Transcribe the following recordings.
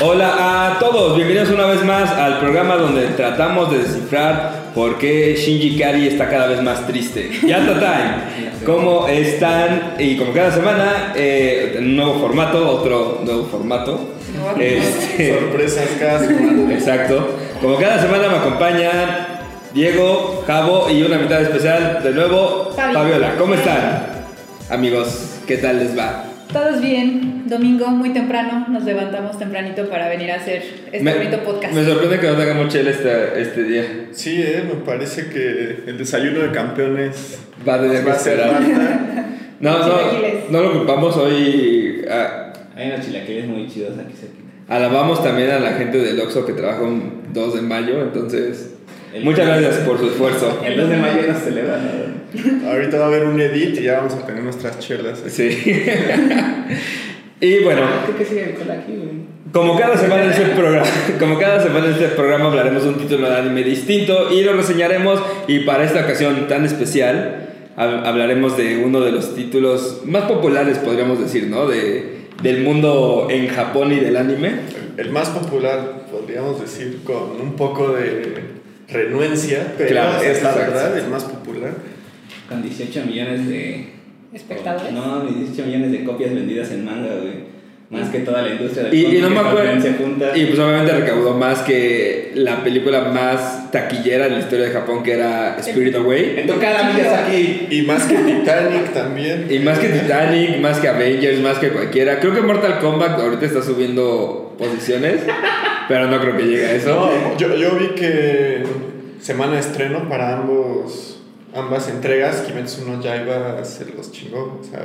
Hola a todos, bienvenidos una vez más al programa donde tratamos de descifrar por qué Shinji Kari está cada vez más triste. Yata Time, ¿cómo están? Y como cada semana, eh, un nuevo formato, otro nuevo formato. Este, Sorpresas cada semana. exacto. Como cada semana me acompañan Diego, Javo y una invitada especial, de nuevo, Fabi. Fabiola. ¿Cómo están? Amigos, ¿qué tal les va? Todos bien, domingo muy temprano, nos levantamos tempranito para venir a hacer este Me, bonito podcast. me sorprende que no tengamos chela este, este día. Sí, eh, me parece que el desayuno de campeones Va a tener que ser. No, no, no lo ocupamos hoy. ah, Hay unos chilaquiles muy chidos aquí cerquita. alabamos también a la gente del Oxxo que trabaja un 2 de mayo, entonces El- muchas gracias por su esfuerzo. El 2 de mayo no se celebra nada. Ahorita va a haber un edit y ya vamos a tener nuestras chelas. Sí. y bueno, Creo que sigue el cola aquí, güey. como cada semana en este programa, como cada semana en este programa hablaremos de un título de anime distinto y lo reseñaremos y para esta ocasión tan especial hab- hablaremos de uno de los títulos más populares podríamos decir, ¿no? De del mundo en Japón y del anime. El más popular, podríamos decir, con un poco de renuencia, pero Claro, es la exacto. verdad el más popular. Con 18 millones de. ¿Espectadores? No, 18 millones de copias vendidas en manga, güey. Más que toda la industria del Y, y no me acuerdo. japonés se junta. Y pues obviamente recaudó más que la película más taquillera en la historia de Japón, que era Spirit Away. Miyazaki. Y más que Titanic también. Y más que Titanic, más que Avengers, más que cualquiera. Creo que Mortal Kombat ahorita está subiendo posiciones, pero no creo que llegue a eso. No, yo, yo vi que semana de estreno para ambos ambas entregas, Kimetsu no Yaiba se los chingó. O sea,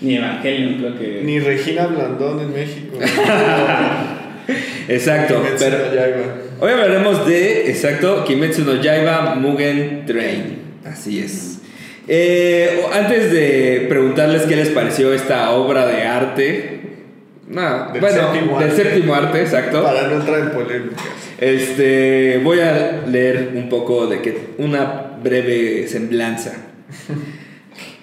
Ni Evangelion, creo que. ni Regina Blandón en México. Exacto, Kimetsu pero no Yaiba. hoy hablaremos de, exacto, Kimetsu no Yaiba Mugen Train. Así es. Eh, antes de preguntarles qué les pareció esta obra de arte, no, Del bueno, séptimo del arte. séptimo arte, exacto. Para no entrar en polémicas. Este, voy a leer un poco de que una breve semblanza.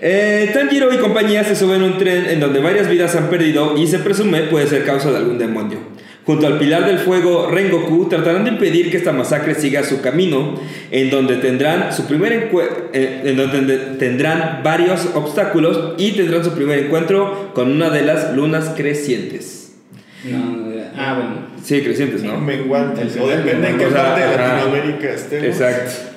Eh, Tanjiro y compañía se suben a un tren en donde varias vidas se han perdido y se presume puede ser causa de algún demonio. Junto al pilar del fuego Rengoku tratarán de impedir que esta masacre siga su camino, en donde tendrán su primer eh, en donde tendrán varios obstáculos y tendrán su primer encuentro con una de las lunas crecientes. No, ah, bueno. Sí, crecientes, ¿no? Menguantes. O depende en qué parte de. Latinoamérica estemos. Exacto.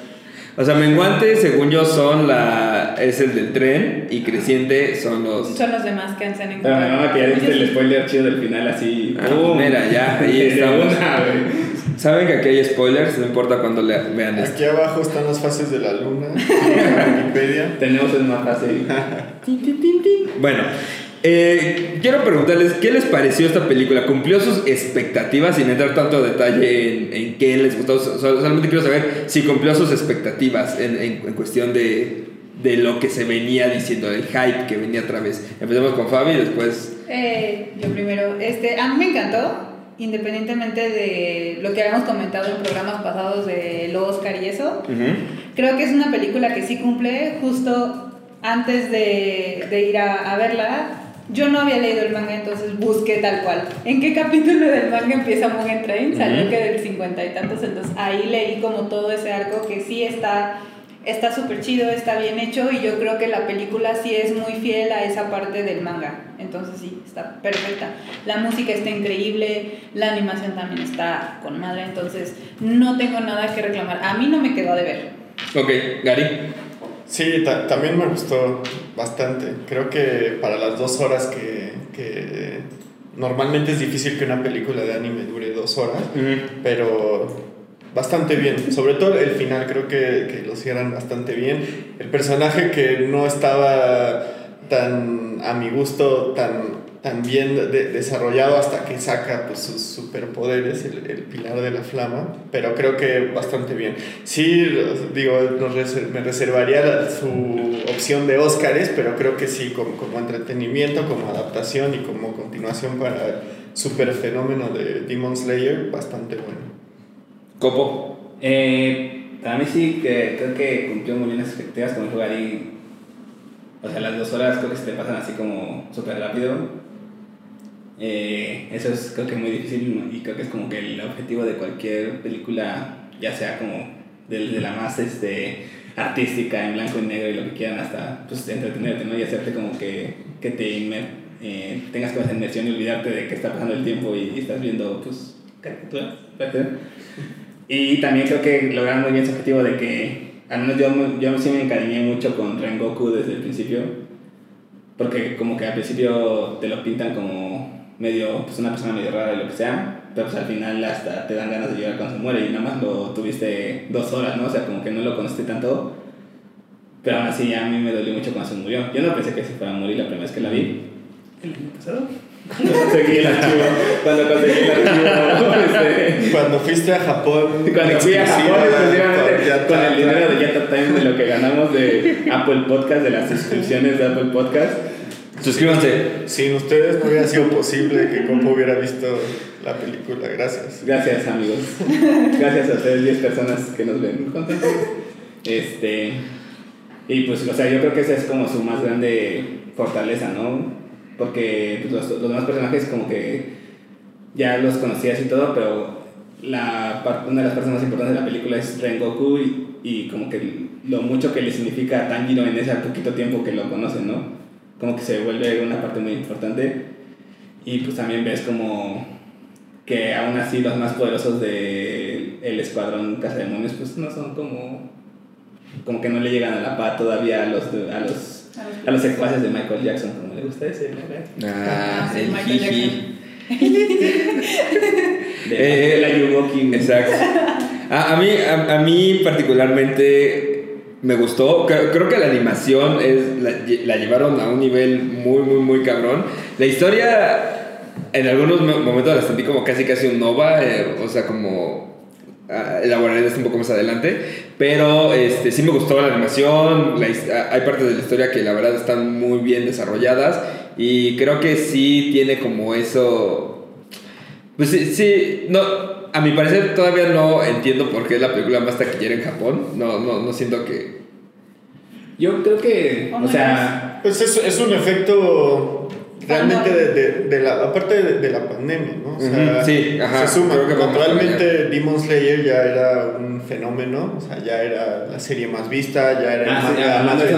O sea, menguante, según yo, son la es el del tren y creciente son los. Son los demás que han se han Pero me mama que ya viste el spoiler chido del final así. Ah, ¡pum! mira, ya, ahí De estamos. Saben que aquí hay spoilers, no importa cuando le, vean esto. Aquí abajo están las fases de la luna. en Wikipedia. Tenemos el mapa así. Bueno, eh, quiero preguntarles qué les pareció esta película. ¿Cumplió sus expectativas sin entrar tanto detalle en, en qué les gustó? So- Solamente quiero saber si cumplió sus expectativas en, en- en cuestión de, de lo que se venía diciendo, el hype que venía otra vez. Empecemos con Fabi y después. Eh, yo primero, este, a mí me encantó, independientemente de lo que habíamos comentado en programas pasados del Oscar y eso. Creo que es una película que sí cumple justo antes de, de ir a, a verla. Yo no había leído el manga, entonces busqué tal cual. ¿En qué capítulo del manga empieza Mugen Train? Salió Ujú. que del cincuenta y tantos, entonces ahí leí como todo ese arco que sí está está súper chido, está bien hecho y yo creo que la película sí es muy fiel a esa parte del manga. Entonces sí, está perfecta. La música está increíble, la animación también está con madre, entonces no tengo nada que reclamar. A mí no me quedó de ver. Ok, Gary. Sí, ta- también me gustó bastante. Creo que para las dos horas que, que normalmente es difícil que una película de anime dure dos horas, pero bastante bien. Sobre todo el final, creo que, que lo cierran bastante bien. El personaje que no estaba tan a mi gusto, tan, tan bien de- desarrollado hasta que saca pues, sus superpoderes, el, el pilar de la flama, pero creo que bastante bien. Sí, digo, nos reser- me reservaría la- su opción de Óscares, pero creo que sí, como, como entretenimiento, como adaptación y como continuación para el super fenómeno de Demon Slayer, bastante bueno. Copo. Eh, para mí sí, que creo que cumplió muy bien las expectativas con jugar y. O sea, las dos horas creo que se te pasan así como súper rápido. Eh, eso es creo que muy difícil y creo que es como que el objetivo de cualquier película, ya sea como desde la más este, artística en blanco y negro y lo que quieran hasta pues entretenerte ¿no? y hacerte como que, que te inmer, eh, tengas que hacer inmersión y olvidarte de que está pasando el tiempo y, estás viendo pues caricaturas. Y también creo que lograron muy bien su objetivo de que, al menos yo, yo sí me encariñé mucho con Rengoku desde el principio, porque como que al principio te lo pintan como medio, pues una persona medio rara y lo que sea, pero pues al final hasta te dan ganas de llegar cuando se muere y nada más lo tuviste dos horas, ¿no? O sea, como que no lo conociste tanto, pero aún así a mí me dolió mucho cuando se murió. Yo no pensé que se fuera a morir la primera vez que la vi, el año pasado. Cuando conseguí el archivo. Cuando conseguí el archivo. Este, cuando fuiste a Japón. Cuando fui a Japón, exclusivamente con el dinero de Yata Time, de lo que ganamos de Apple Podcast, de las suscripciones de Apple Podcast. Suscríbanse. Sin ustedes no hubiera sido posible que Copo hubiera visto la película. Gracias. Gracias, amigos. Gracias a ustedes, 10 personas que nos ven. Este. Y pues, o sea, yo creo que esa es como su más grande fortaleza, ¿no? porque pues, los, los, demás personajes como que ya los conocías y todo, pero la, una de las partes más importantes de la película es Rengoku y, y como que lo mucho que le significa a Tanjiro en ese poquito tiempo que lo conocen, ¿no? Como que se vuelve una parte muy importante y pues también ves como que aún así los más poderosos del el escuadrón Demonios pues no son como como que no le llegan a la paz todavía a los, a los a los secuaces de Michael Jackson, como le gusta ese. Ah, el jiji. de, la Yuwoki. Exacto. A, a mí, a, mí particularmente me gustó. Creo, que la animación es, la, llevaron a un nivel muy, muy, muy cabrón. La historia, en algunos momentos la sentí como casi, casi un nova. Eh, o sea, como elaboraré esto un poco más adelante. Pero este, sí me gustó la animación. hay partes de la historia que la verdad están muy bien desarrolladas. Y creo que sí tiene como eso. Pues sí, sí no, a mi parecer todavía no entiendo por qué es la película más taquillera en Japón. No, no, no siento que. Yo creo que. O sea. Pues es, es un efecto realmente de, de, la, aparte de, la pandemia, ¿no? O sea, sí, ajá, se suma. Naturalmente Demon Slayer ya era un fenómeno, o sea, ya era la serie más vista, ya era ah, el más, sí,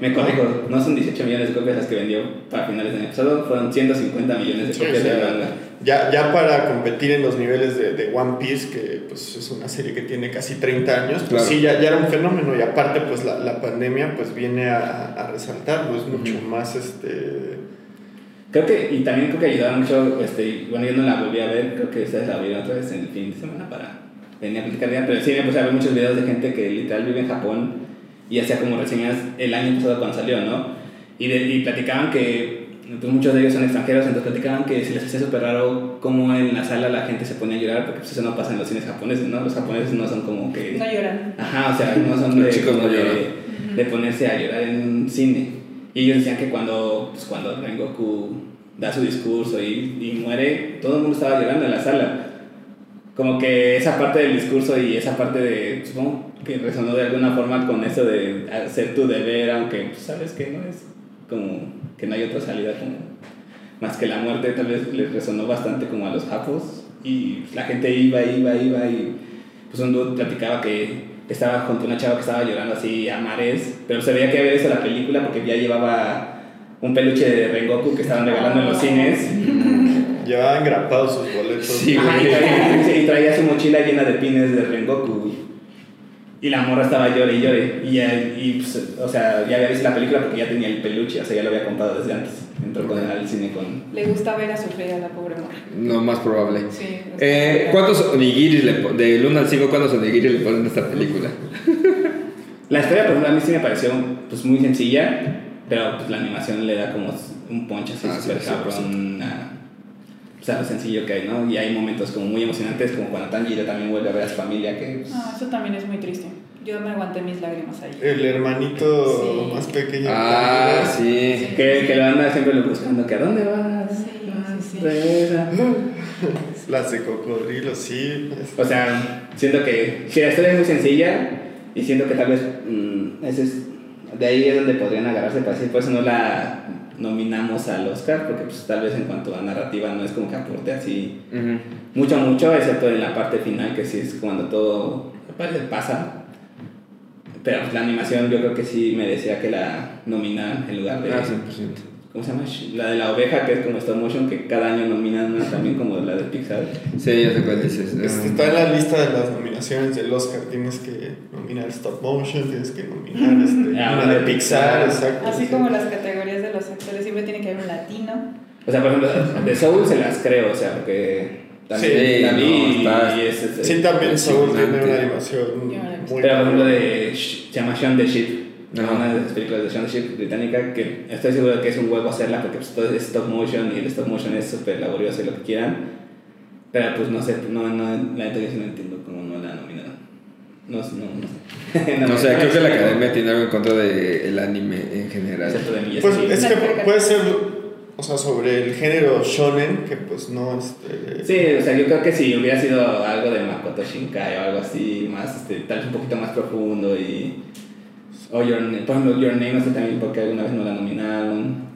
me, me corrijo, no son 18 millones de copias las que vendió para finales del año pasado, fueron 150 millones de copias de manga. Ya, ya para competir en los niveles de, de, One Piece, que pues es una serie que tiene casi 30 años, pues sí, ya, ya era un fenómeno. Y aparte pues la, la pandemia pues viene a, a resaltarlo, es mucho más este Creo que, y también creo que ayudaron mucho, este, bueno, yo no la volví a ver, creo que esta la vi otra vez en el fin de semana para venir a platicar bien, pero sí me puse a ver muchos videos de gente que literal vive en Japón y hacía como reseñas el año pasado cuando salió, ¿no? Y, de, y platicaban que pues muchos de ellos son extranjeros, entonces platicaban que se les hacía súper raro cómo en la sala la gente se pone a llorar, porque pues eso no pasa en los cines japoneses, ¿no? Los japoneses no son como que... No lloran. Ajá, o sea, no son de, chicos no de, de, ponerse a llorar en un cine. Y ellos decían que cuando, pues, cuando Rengoku da su discurso y, y muere, todo el mundo estaba llorando en la sala. Como que esa parte del discurso y esa parte de, supongo que resonó de alguna forma con eso de hacer tu deber, aunque pues, sabes que no es como que no hay otra salida como más que la muerte, tal vez les resonó bastante como a los japos y la gente iba, iba, iba y pues un dude platicaba que estaba junto a una chava que estaba llorando así a mares, pero se veía que había visto la película porque ya llevaba un peluche de Rengoku que estaban regalando en los cines. Llevaban grapados sus boletos. Sí, y, traía, su mochila llena de pines de Rengoku. Y la morra estaba llore y llore. Y, y pues, o sea, ya había visto la película porque ya tenía el peluche, o sea, ya lo había comprado desde antes. Entró con el cine con. Le gusta ver a sufrir a la pobre morra. No, más probable. Sí. Eh, ¿Cuántos onigiris le De 1 al 5, cuántos onigiris le ponen a esta película? la historia, por ejemplo, a mí sí me pareció pues, muy sencilla pero pues la animación le da como un ponche así ah, súper cabrón o sea, lo sencillo que hay, ¿no? Y hay momentos como muy emocionantes, como cuando Tanjiro también vuelve a ver a su familia. Que, pues... eso también es muy triste. Yo me aguanté mis lágrimas ahí. El hermanito más pequeño. Ah, sí. Que, que lo anda siempre lo buscando, que ¿a dónde vas? Sí, sí, Las de cocodrilo, sí. O sea, siento que si la historia es muy sencilla y siento que tal vez mmm, ese es de ahí es donde podrían agarrarse para decir, pues no la nominamos al Oscar, porque pues tal vez en cuanto a narrativa no es como que aporte así Ujú. mucho, mucho, excepto en la parte final, que sí es cuando todo parece pasa. Pero pues, la animación yo creo que sí merecía que la nominaran en lugar de... Ah, 100%. ¿Cómo se llama? La de la oveja, que es como stop motion, que cada año nominan una también como la de Pixar. Sí, ya sé cuál dices. Este, Ah. está en la lista de las nominaciones del Oscar. Tienes que nominar stop motion, tienes que nominar este, Ah, una de de Pixar, Pixar. exacto. Así sí. como las categorías los actores, siempre tiene que haber un latino. O sea, por ejemplo, de Soul se las creo, o sea, porque también Sí, la vi no, está- y es, es- Sí, también Soul tiene una animación no muy Pero por ejemplo de se llama Shaun the Sheep, Ajá. una de las películas de Shaun the Sheep británica que estoy seguro de que es un huevo hacerla porque pues, todo es stop motion y el stop motion es súper laborioso y lo que quieran. Pero pues no sé, no, no, la neta yo sí no entiendo cómo no la nominaron. No, no, no sé. No sé, me- creo que la academia tiene algo en contra del anime en general. De. Pues es que puede ser, o sea, sobre el género shonen, que pues no, este... Sí, o sea, yo creo que si hubiera sido algo de Makoto Shinkai o algo así, más, este, tal vez un poquito más profundo y... O Your Name, por ejemplo, Your Name, no sé también porque alguna vez no la nominaron.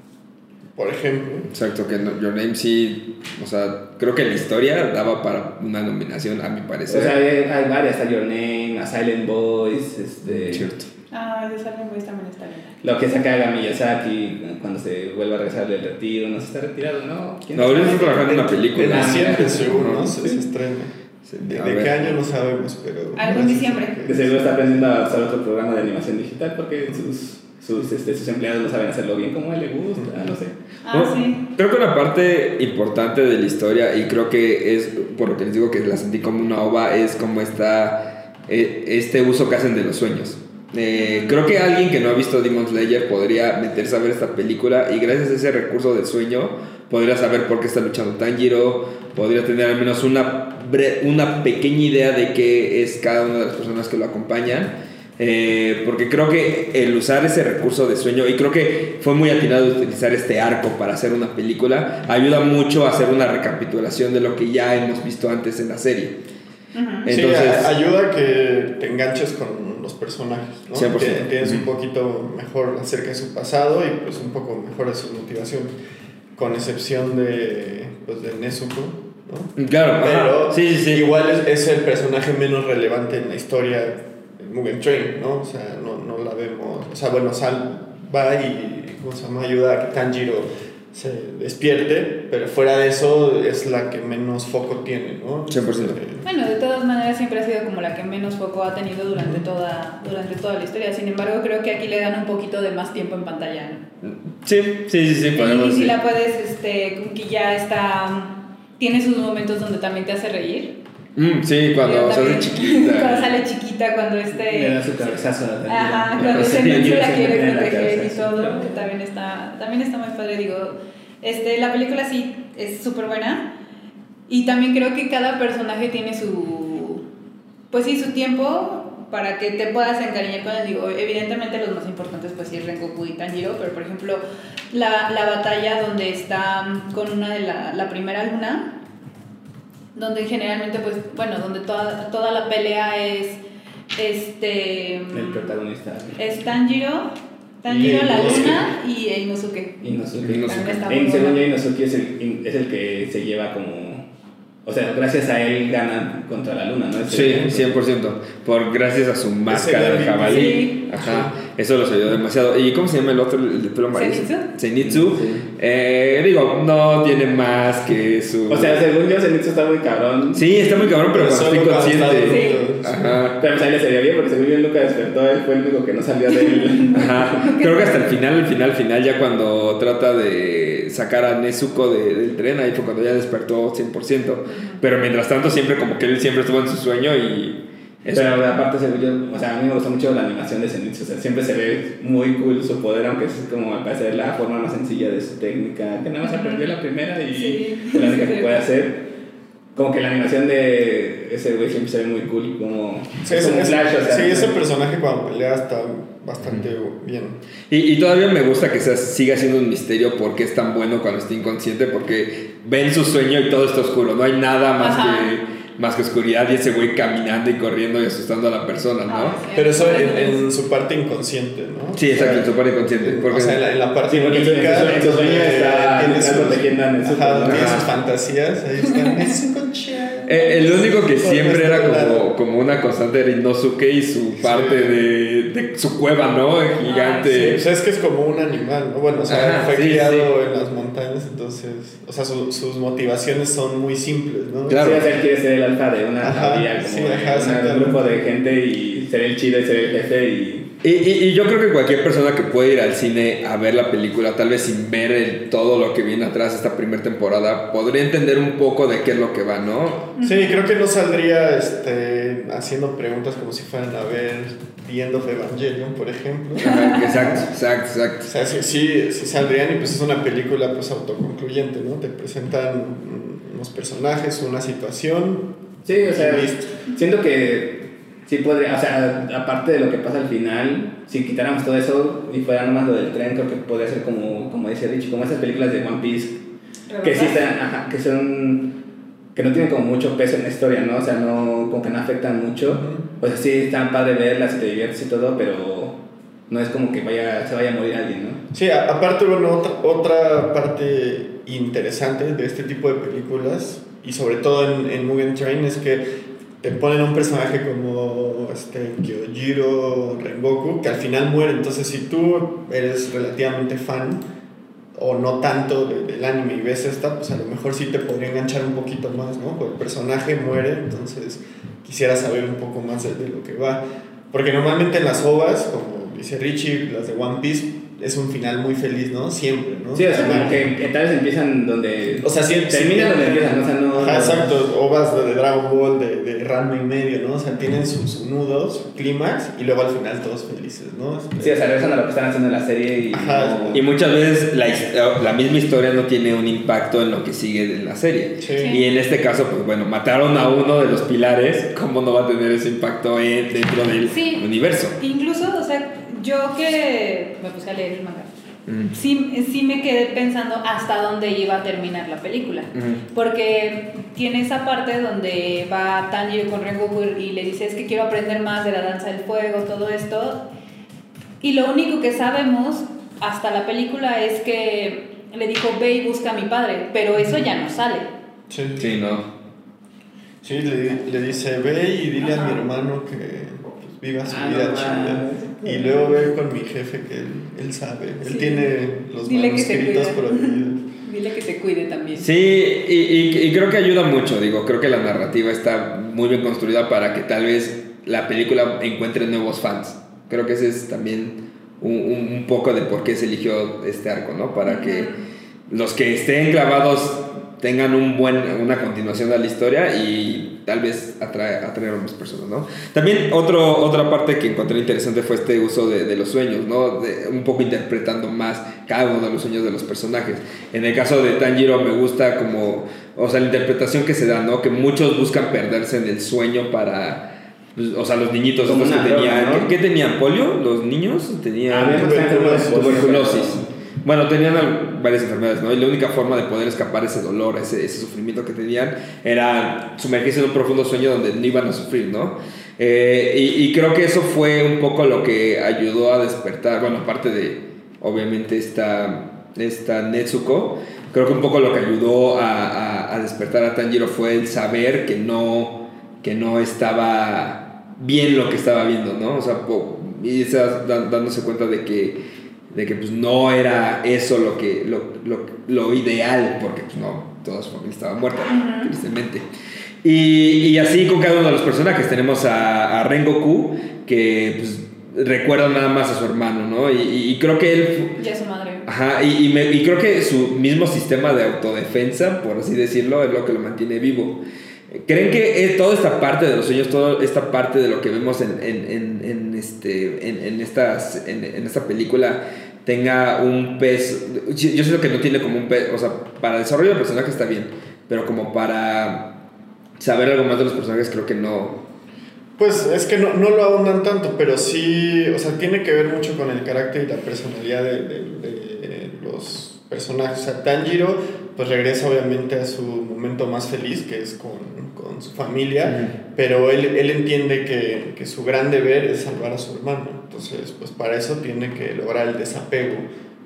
Por ejemplo. Exacto, que no- Your Name sí, o sea, creo que la historia daba para una nominación, a mi O parecer. sea, hay, hay varias, está Your Name, A Silent Voice, este... Cierto. Ah, de Silent Voice también está bien. Lo que saca haga Miyazaki cuando se vuelve a regresar del retiro, no se está retirado, ¿no? ¿Quién No, ahorita está trabajando en una película. En Ah, diciembre, mira. seguro, ¿no? Se, se estrena. Sí, ¿De, a de qué año no sabemos, pero... Algo en diciembre. De seguro está aprendiendo a usar otro programa de animación digital porque sus, sus, este, sus empleados no saben hacerlo bien como a él le gusta, no sé. Ah, Bueno, sí. Creo que una parte importante de la historia, y creo que es por lo que les digo que la sentí como una ova, es como esta, eh, este uso que hacen de los sueños. Eh, creo que alguien que no ha visto Demon Slayer podría meterse a ver esta película y gracias a ese recurso del sueño podría saber por qué está luchando Tanjiro, podría tener al menos una, bre- una pequeña idea de qué es cada una de las personas que lo acompañan. Eh, porque creo que el usar ese recurso de sueño, y creo que fue muy atinado utilizar este arco para hacer una película, ayuda mucho a hacer una recapitulación de lo que ya hemos visto antes en la serie. Ujú. Sí, Entonces, a- ayuda a que te enganches con los personajes, ¿no? 100%. Te- Entiendes un Ujú. poquito mejor acerca de su pasado y pues un poco mejor de su motivación, con excepción de, pues, de Nezuko, ¿no? claro. Pero sí, sí, sí. igual es, es el personaje menos relevante en la historia Mugen Train, ¿no? O sea, no, no la vemos. O sea, bueno, Sal va y ¿cómo se llama? ayuda a que Tanjiro se despierte, pero fuera de eso es la que menos foco tiene, ¿no? 100%. Este, Bueno, de todas maneras siempre ha sido como la que menos foco ha tenido durante toda, durante toda la historia. Sin embargo, creo que aquí le dan un poquito de más tiempo en pantalla. ¿no? Sí, sí, sí, sí, podemos y si decir. la puedes, este, como que ya está, tiene sus momentos donde también te hace reír. Mm, sí, cuando también- chiquita. cuando sale chiquita, cuando Le este... da su cabezazo a la. Ajá, cuando Sí, se yo la quiere proteger y todo, que también está, también está muy padre, digo, este, la película sí es súper buena y también creo que cada personaje tiene su, pues sí, su tiempo para que te puedas encariñar con él, digo, evidentemente los más importantes pues sí es Rengoku y Tanjiro, pero por ejemplo la, la batalla donde está con una de la, la primera luna, donde generalmente pues, bueno, donde toda, toda la pelea es, este... El protagonista. Es Tanjiro, Tanjiro, Y la luna y Inosuke. Inosuke. Inosuke. Está En buena. Inosuke es el, es el que se lleva como. O sea, gracias a él ganan contra la luna, ¿no? Es Sí, el- 100%. Por gracias a su máscara de jabalí. Sí. Ajá. Eso los ayudó demasiado. ¿Y cómo se llama el otro, el de pelo amarillo? Zenitsu. Zenitsu. Sí. Eh, digo, no tiene más que su. O sea, según yo, Zenitsu está muy cabrón. Sí, está muy cabrón, pero cuando estoy cuando está consciente. Ajá. Pero pues ahí le sería bien, porque según yo nunca despertó, él fue el único que no salió del. Ajá. Creo que hasta el final, el final, final, ya cuando trata de sacar a Nezuko de- del tren, ahí fue cuando ya despertó 100%. Pero mientras tanto, siempre como que él siempre estuvo en su sueño y. eso. Pero aparte, yo, o sea, a mí me gusta mucho la animación de Zenitsu. O sea, siempre se ve muy cool su poder, aunque es como al parecer la forma más sencilla de su técnica, que nada más aprendió la primera y Sí. es la única que puede hacer. Como que la animación de ese güey siempre se ve muy cool, como, Sí, como ese, Flash, o sea. sí, ese personaje cuando pelea está bastante bien. Y, y todavía me gusta que sea, siga siendo un misterio porque es tan bueno cuando está inconsciente, porque ven su sueño y todo está oscuro, no hay nada más Ajá. que más que oscuridad y ese güey caminando y corriendo y asustando a la persona, ¿no? Ah. Pero eso en, en su parte inconsciente, ¿no? Sí, exacto, en su parte inconsciente. Porque, o sea, en la, en la parte Sí, está- tiene sus fantasías, ahí están. Eh, el único que siempre era como, como una constante era Inosuke y su parte de, de su cueva, ¿no? Sí, Gigante. o sea, es que es como un animal, ¿no? Bueno, o sea, Ajá, fue sí, criado sí. en las montañas, entonces, o sea, su- sus motivaciones son muy simples, ¿no? Claro. Sí, o sea, él quiere ser el alfa de una familia, como sí, de ajá, una- exactamente. un grupo de gente y ser el chido y ser el jefe y... Y, y- y yo creo que cualquier persona que puede ir al cine a ver la película, tal vez sin ver el- todo lo que viene atrás esta primera temporada, podría entender un poco de qué es lo que va, ¿no? Sí, creo que no saldría este, haciendo preguntas como si fueran a ver The End of Evangelion, por ejemplo. Ajá, exacto, exacto, O exacto. sea, sí, sí, sí saldrían y pues es una película pues autoconcluyente, ¿no? Te presentan unos personajes, una situación. Sí, o sea, listo. siento que sí podría, o sea, aparte de lo que pasa al final, si quitáramos todo eso y fuera nomás lo del tren, creo que podría ser como, como dice Rich, como esas películas de One Piece, que sí están, ajá, que son, que no tienen como mucho peso en la historia, ¿no? O sea, no, como que no afectan mucho. O sea, sí está padre verlas y te diviertes y todo, pero no es como que vaya, se vaya a morir alguien, ¿no? Sí, a- aparte, bueno, otra, otra parte interesante de este tipo de películas, y sobre todo en, en Mugen Train, es que te ponen un personaje como este, Kyojiro Rengoku, que al final muere. Entonces, si tú eres relativamente fan, o no tanto de- del anime y ves esta, pues a lo mejor sí te podría enganchar un poquito más, ¿no? Porque el personaje muere, entonces quisiera saber un poco más de, de lo que va. Porque normalmente en las ovas, como dice Richie, las de One Piece, es un final muy feliz, ¿no? Siempre, ¿no? Sí, o sea, como que, que tal vez empiezan donde... O sea, siempre terminan donde empiezan, ¿no? o sea, no... Ajá, exacto, ovas de, de Dragon Ball, de, de Ranma y medio, ¿no? O sea, tienen su, su nudo, su clímax, y luego al final todos felices, ¿no? Sí, o sea, regresan a lo que están haciendo en la serie y... Ajá. no- Y muchas veces la, la misma historia no tiene un impacto en lo que sigue de la serie. Sí. Y en este caso, pues bueno, mataron a uno de los pilares, ¿cómo no va a tener ese impacto en- dentro del Sí. universo? Incluso, sea, yo que me puse a leer el manga, Mm. sí, sí me quedé pensando hasta dónde iba a terminar la película. Porque tiene esa parte donde va Tanjiro con Rengoku y le dice es que quiero aprender más de la danza del fuego, todo esto. Y lo único que sabemos hasta la película es que le dijo ve y busca a mi padre, pero eso ya no sale. Sí, Sí, no. Sí, le, le dice, ve y dile a mi Ajá. hermano que pues, viva su Ah, vida no chida. Y luego ve con mi jefe que él, él sabe. Él Sí. tiene los Dile que se manuscritos cuide. prohibidos. Dile que se cuide también. Sí, y, y- y creo que ayuda mucho, digo, creo que la narrativa está muy bien construida para que tal vez la película encuentre nuevos fans. Creo que ese es también un, un- un poco de por qué se eligió este arco, ¿no? Para que los que estén clavados tengan un buen, una continuación de la historia y tal vez atrae, atraer a más personas, ¿no? También otro, otra parte que encontré interesante fue este uso de, de los sueños, ¿no? De- un poco interpretando más cada uno de los sueños de los personajes. En el caso de Tanjiro me gusta como, o sea, la interpretación que se da, ¿no? Que muchos buscan perderse en el sueño para... pues, o sea, los niñitos estos que tenían... droga, ¿no? ¿qué, qué tenían? ¿Polio? ¿Los niños? Tenían... Había bastante tuberculosis. tuberculosis. Bueno, tenían varias enfermedades, ¿no? Y la única forma de poder escapar ese dolor, ese, ese sufrimiento que tenían, era sumergirse en un profundo sueño donde no iban a sufrir, ¿no? Eh, y, creo que eso fue un poco lo que ayudó a despertar, bueno, aparte de, obviamente, esta, esta Netsuko, creo que un poco lo que ayudó a, a- despertar a Tanjiro fue el saber que no, que no estaba bien lo que estaba viendo, ¿no? O sea, po- y dándose cuenta de que de que pues no era eso lo que lo, lo, lo ideal porque pues no toda su familia estaba muerta tristemente y, y así con cada uno de los personajes tenemos a, a Rengoku que pues recuerda nada más a su hermano no y, y- y creo que él Ya su madre. Ajá, y, y, me- y creo que su mismo sistema de autodefensa, por así decirlo, es lo que lo mantiene vivo. ¿Creen que eh, toda esta parte de los sueños, toda esta parte de lo que vemos en, en, en, en este, en, estas, en, esta película tenga un peso? Yo siento que no tiene como un peso, o sea, para el desarrollo del personaje está bien, pero como para saber algo más de los personajes creo que no. Pues es que no, no lo ahondan tanto, pero sí, o sea, tiene que ver mucho con el carácter y la personalidad de, de- de los personajes. O sea, Tanjiro pues regresa obviamente a su momento más feliz, que es con, con su familia, pero él, él entiende que, que, su gran deber es salvar a su hermano. Entonces, pues para eso tiene que lograr el desapego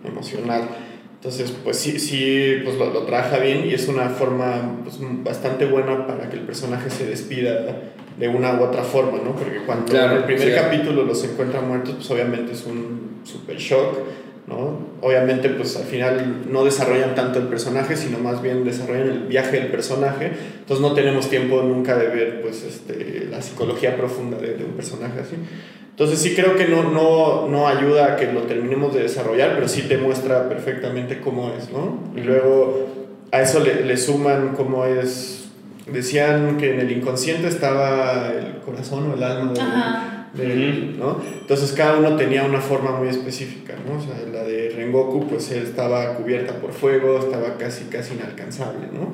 emocional. Entonces, pues sí, sí pues lo, lo trabaja bien y es una forma pues, bastante buena para que el personaje se despida de una u otra forma, ¿no? Porque cuando en el primer capítulo los encuentra muertos, pues obviamente es un super shock, ¿no? Obviamente, pues al final no desarrollan tanto el personaje, sino más bien desarrollan el viaje del personaje, entonces no tenemos tiempo nunca de ver, pues, este, la psicología profunda de, de un personaje así. Entonces sí creo que no, no, no ayuda a que lo terminemos de desarrollar, pero sí te muestra perfectamente cómo es, ¿no? Y luego a eso le, le suman cómo es, decían que en el inconsciente estaba el corazón o el alma de, de ¿no? Entonces cada uno tenía una forma muy específica, ¿no? O sea, la de Rengoku pues él estaba cubierta por fuego, estaba casi casi inalcanzable, ¿no?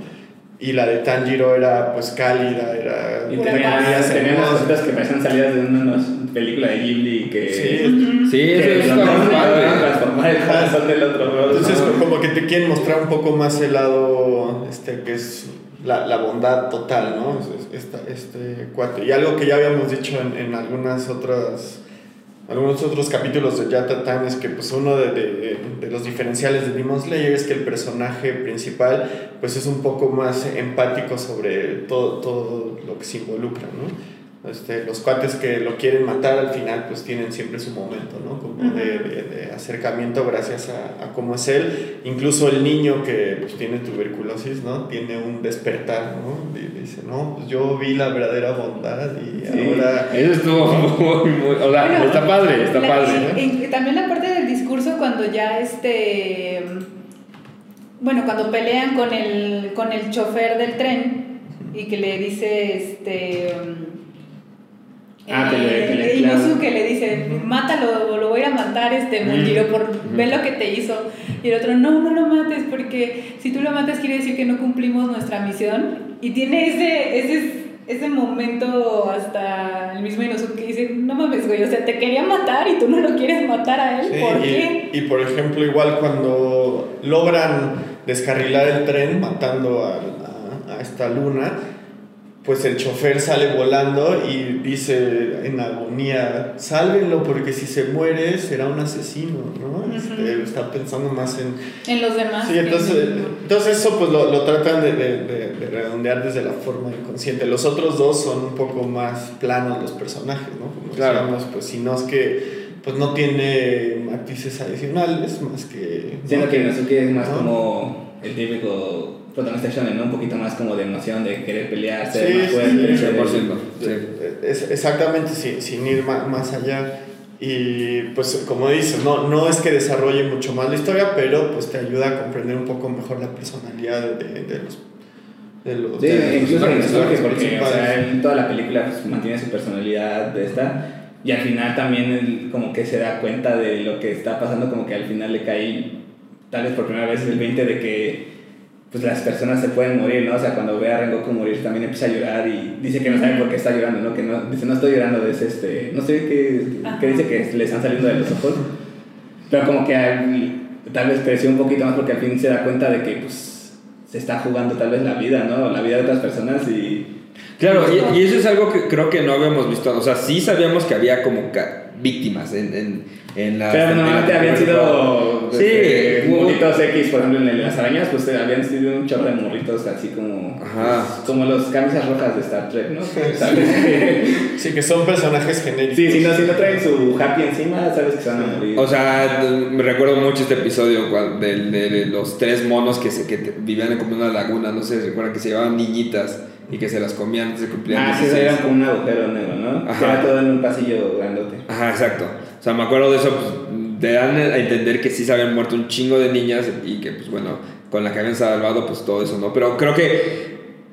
y la de Tanjiro era pues cálida, era... Y tenía, tenía unas cositas que parecían salidas de una película de Ghibli que... Sí, sí que eso es transformar el corazón del otro. Entonces como que te quieren mostrar un poco más el lado, este, que es la, la bondad total, ¿no? Este, este cuate. Y algo que ya habíamos dicho en, en algunas otras algunos otros capítulos de Yata Time es que pues uno de, de, de, los diferenciales de Demon Slayer es que el personaje principal pues es un poco más empático sobre todo, todo lo que se involucra, ¿no? Este, los cuates que lo quieren matar al final pues tienen siempre su momento, ¿no? Como de, de, de acercamiento gracias a, a, cómo es él. Incluso el niño que pues, tiene tuberculosis, ¿no? Tiene un despertar, ¿no? Y dice, no, pues yo vi la verdadera bondad y sí, ahora... Eso estuvo muy, muy... O sea, bueno, está padre, está la, padre. Y, y, también la parte del discurso cuando ya este... Bueno, cuando pelean con el, con el chofer del tren y que le dice, este... Ah, que le, que le, Inosuke le dice, mátalo, lo voy a matar, este Mundiro, por ver lo que te hizo. Y el otro, no, no lo mates, porque si tú lo matas quiere decir que no cumplimos nuestra misión. Y tiene ese, ese, ese momento hasta el mismo Inosuke que dice, no mames, güey, o sea, te quería matar y tú no lo quieres matar a él, Sí, ¿por y, qué? y por ejemplo, igual cuando logran descarrilar el tren matando a, a, a esta luna, pues el chofer sale volando y dice en agonía, sálvenlo porque si se muere será un asesino, ¿no? Este, está pensando más en... En los demás. Sí, que- entonces, entonces eso pues lo, lo tratan de, de, de- de redondear desde la forma inconsciente. Los otros dos son un poco más planos los personajes, ¿no? Como Claro. decíamos, pues si no es que pues no tiene matices adicionales más que... Siento ¿no? que Inosuke es más ¿no? como el típico protagonista shonen, ¿no? Un poquito más como de emoción, de querer pelear, ser Sí, más fuerte. sí, ser- 100%. Sí. Es, exactamente, sin, sin ir ma- más allá. Y pues como dices, no, no es que desarrolle mucho más la historia, pero pues te ayuda a comprender un poco mejor la personalidad de, de los... De los Sí, de los incluso en Inosuke, personajes porque o sea, en toda la película pues, mantiene su personalidad de esta. Y al final también él como que se da cuenta de lo que está pasando, como que al final le cae, tal vez por primera vez, el 20 de que pues las personas se pueden morir, ¿no? O sea, cuando ve a Rengoku morir también empieza a llorar y dice que no sabe por qué está llorando, ¿no? Que no, dice, no estoy llorando, es este, no sé qué, qué dice que le están saliendo de los ojos. Pero como que al- tal vez creció un poquito más porque al fin se da cuenta de que pues se está jugando tal vez la vida, ¿no? La vida de otras personas y... Claro, y, y eso es algo que creo que no habíamos visto. O sea, sí sabíamos que había como víctimas en, en, en la. Normalmente habían sido Sí, hubo- morritos X, por ejemplo, en las arañas, pues habían sido un chorro de morritos así como... Ajá. pues, como los camisas rojas de Star Trek, ¿no? ¿Sabes? Sí, que son personajes genéricos. sí, si no, si no traen su happy encima, sabes que se van a morir. O sea, me recuerdo mucho este episodio de, de los tres monos que, se, que vivían como en una laguna, no sé, recuerdan que se llevaban niñitas y que se las comían antes de cumplir ah, sí, se eran como un agujero negro, ¿no? Ajá. Que Era todo en un pasillo grandote. Ajá, exacto. O sea, me acuerdo de eso, pues, te dan a entender que sí se habían muerto un chingo de niñas y que, pues bueno, con la que habían salvado, pues todo eso, ¿no? Pero creo que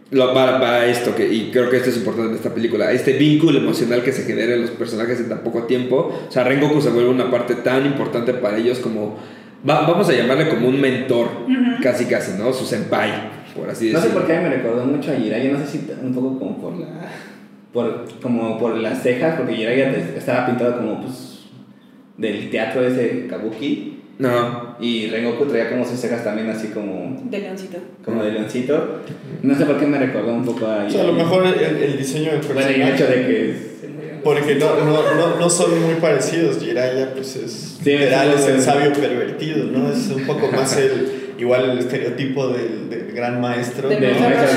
lo, va, va a esto, que, y creo que esto es importante en esta película, este vínculo emocional que se genera en los personajes en tan poco tiempo. O sea, Rengoku se vuelve una parte tan importante para ellos como, va- vamos a llamarle como un mentor, casi casi, ¿no? Su senpai, por así No sé decirlo. por qué me recordó mucho a Jiraiya, no sé si un poco como por la... Por, como por las cejas, porque Jiraiya estaba pintado como pues del teatro ese kabuki No. Y Rengoku traía como sus cejas también así como, De leoncito. como de leoncito. No sé por qué me recordó un poco a... O sea, a lo mejor el, el diseño del Bueno, y el personaje. hecho de que... se. Porque no, no, no, no son muy parecidos. Jiraiya, pues es. Sí, literal, es es el sabio pervertido, ¿no? Es un poco más el. Igual el estereotipo del, del gran maestro. Del ¿no? maestro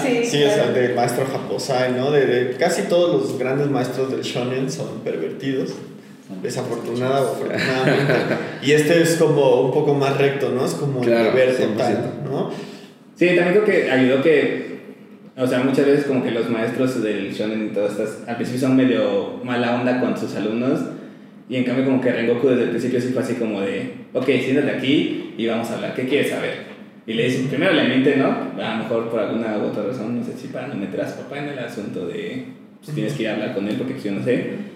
Sí. Sí, Sí, o sea, claro. del maestro Japosai, ¿no? De, de casi todos los grandes maestros del shonen son pervertidos. Desafortunada o afortunadamente. Y este es como un poco más recto, ¿no? Es como Claro, el 100%. total, ¿no? Sí, también creo que ayudó que, o sea, muchas veces como que los maestros del shonen y todas estas, al principio son medio mala onda con sus alumnos, y en cambio como que Rengoku desde el principio sí fue así como de, ok, siéntate aquí y vamos a hablar, ¿qué quieres saber? Y le dicen, primero le miente, ¿no? A lo mejor por alguna u otra razón, no sé si para no meter a su papá en el asunto de, pues tienes que ir a hablar con él porque yo no sé.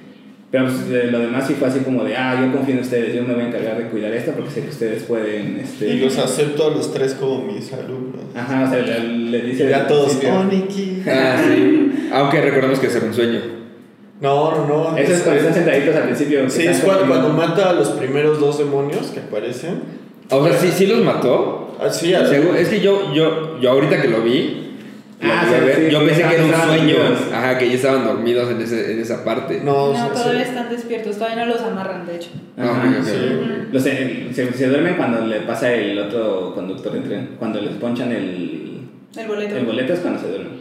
Pero pues, de lo demás sí fue así como de, ah, yo confío en ustedes, yo me voy a encargar de cuidar esto porque sé que ustedes pueden, este... Y los acepto a los tres como mis alumnos. Ajá, o sea, le, le dice... Y ya todos, principio- oh. Ah, sí. Aunque recordemos que es un sueño. No, no, no. Esos cuando están sentaditos al principio. Sí, es cuando, mata a los primeros dos demonios que aparecen. O sea, sí, sí los mató. Así. Según- es que yo, yo, yo ahorita que lo vi, Ah, sí, ver, sí, yo pensé que era un sueño. dormidos. Ajá, que ya estaban dormidos en, ese, en esa parte. No, No, sí, todavía sí. están despiertos, todavía no los amarran, de hecho. Ah, Ajá. ok, ok. Sí. Los- eh, se, se duermen cuando le pasa el otro conductor de tren. Cuando les ponchan el, El boleto. el boleto es cuando se duermen.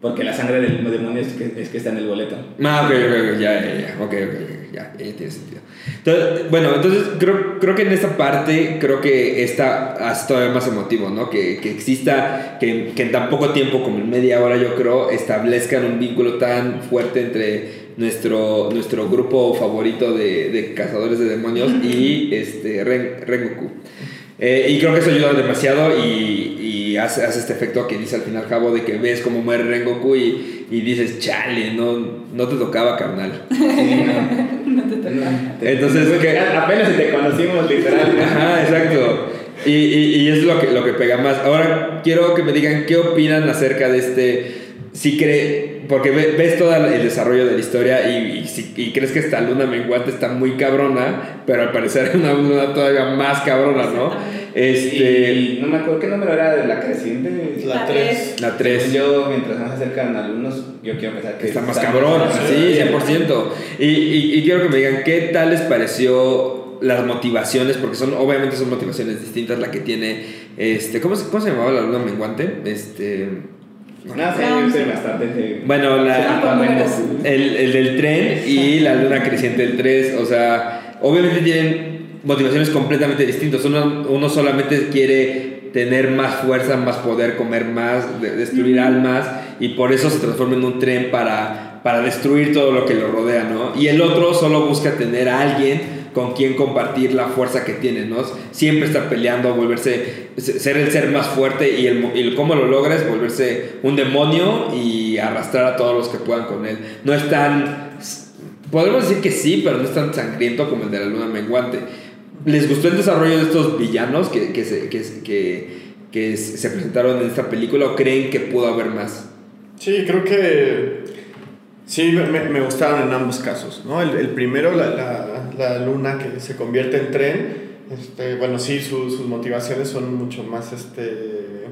Porque la sangre del demonio es que, es que está en el boleto. Ah, ok, ok, ok, ya, ya, ya, ok, ok, ok, ya, ya tiene sentido. Entonces, bueno, entonces creo, creo que en esta parte, creo que está hasta todavía más emotivo, ¿no? Que, que exista, que, que en tan poco tiempo como en media hora, yo creo, establezcan un vínculo tan fuerte entre nuestro, nuestro grupo favorito de, de cazadores de demonios y este, Ren, Rengoku. Eh, y creo que eso ayuda demasiado y, y hace, hace este efecto que dice al final Jabo de que ves cómo muere Rengoku y, y dices, chale, no, no te tocaba, carnal. Entonces, ¿qué? Apenas si te conocimos, literal. Ajá, exacto. Y, y, y es lo que, lo que pega más. Ahora quiero que me digan qué opinan acerca de este. Si cree. Porque ve- ves todo el desarrollo de la historia y, y, si- y crees que esta luna menguante está muy cabrona, pero al parecer es una luna todavía más cabrona, ¿no? Este. Y no me acuerdo qué número era de la creciente. La La 3. La 3. Yo, mientras más se acercan alumnos, yo quiero pensar que Está más cabrón, sí, 100%. Y, y, y quiero que me digan qué tal les pareció las motivaciones, porque son obviamente son motivaciones distintas la que tiene, este, ¿cómo, se- cómo se llamaba la luna menguante? Este, No sé, yo sé bastante. bueno, la, Ah, el, el del tren y la luna creciente del 3, o sea, obviamente tienen motivaciones completamente distintas. Uno, uno solamente quiere tener más fuerza, más poder, comer más, de- destruir almas y por eso se transforma en un tren para, para destruir todo lo que lo rodea, ¿no? Y el otro solo busca tener a alguien con quien compartir la fuerza que tiene, ¿no? Siempre estar peleando, volverse, ser el ser más fuerte y el, y el cómo lo logra es volverse un demonio y arrastrar a todos los que puedan con él. No es tan, podemos decir que sí, pero no es tan sangriento como el de la luna menguante. ¿Les gustó el desarrollo de estos villanos que, que, se, que, que, que se presentaron en esta película o creen que pudo haber más? Sí, creo que sí, me, me gustaron en ambos casos, ¿no? El, el primero, la, la, la luna que se convierte en tren, este, bueno, sí, su- sus motivaciones son mucho más, este,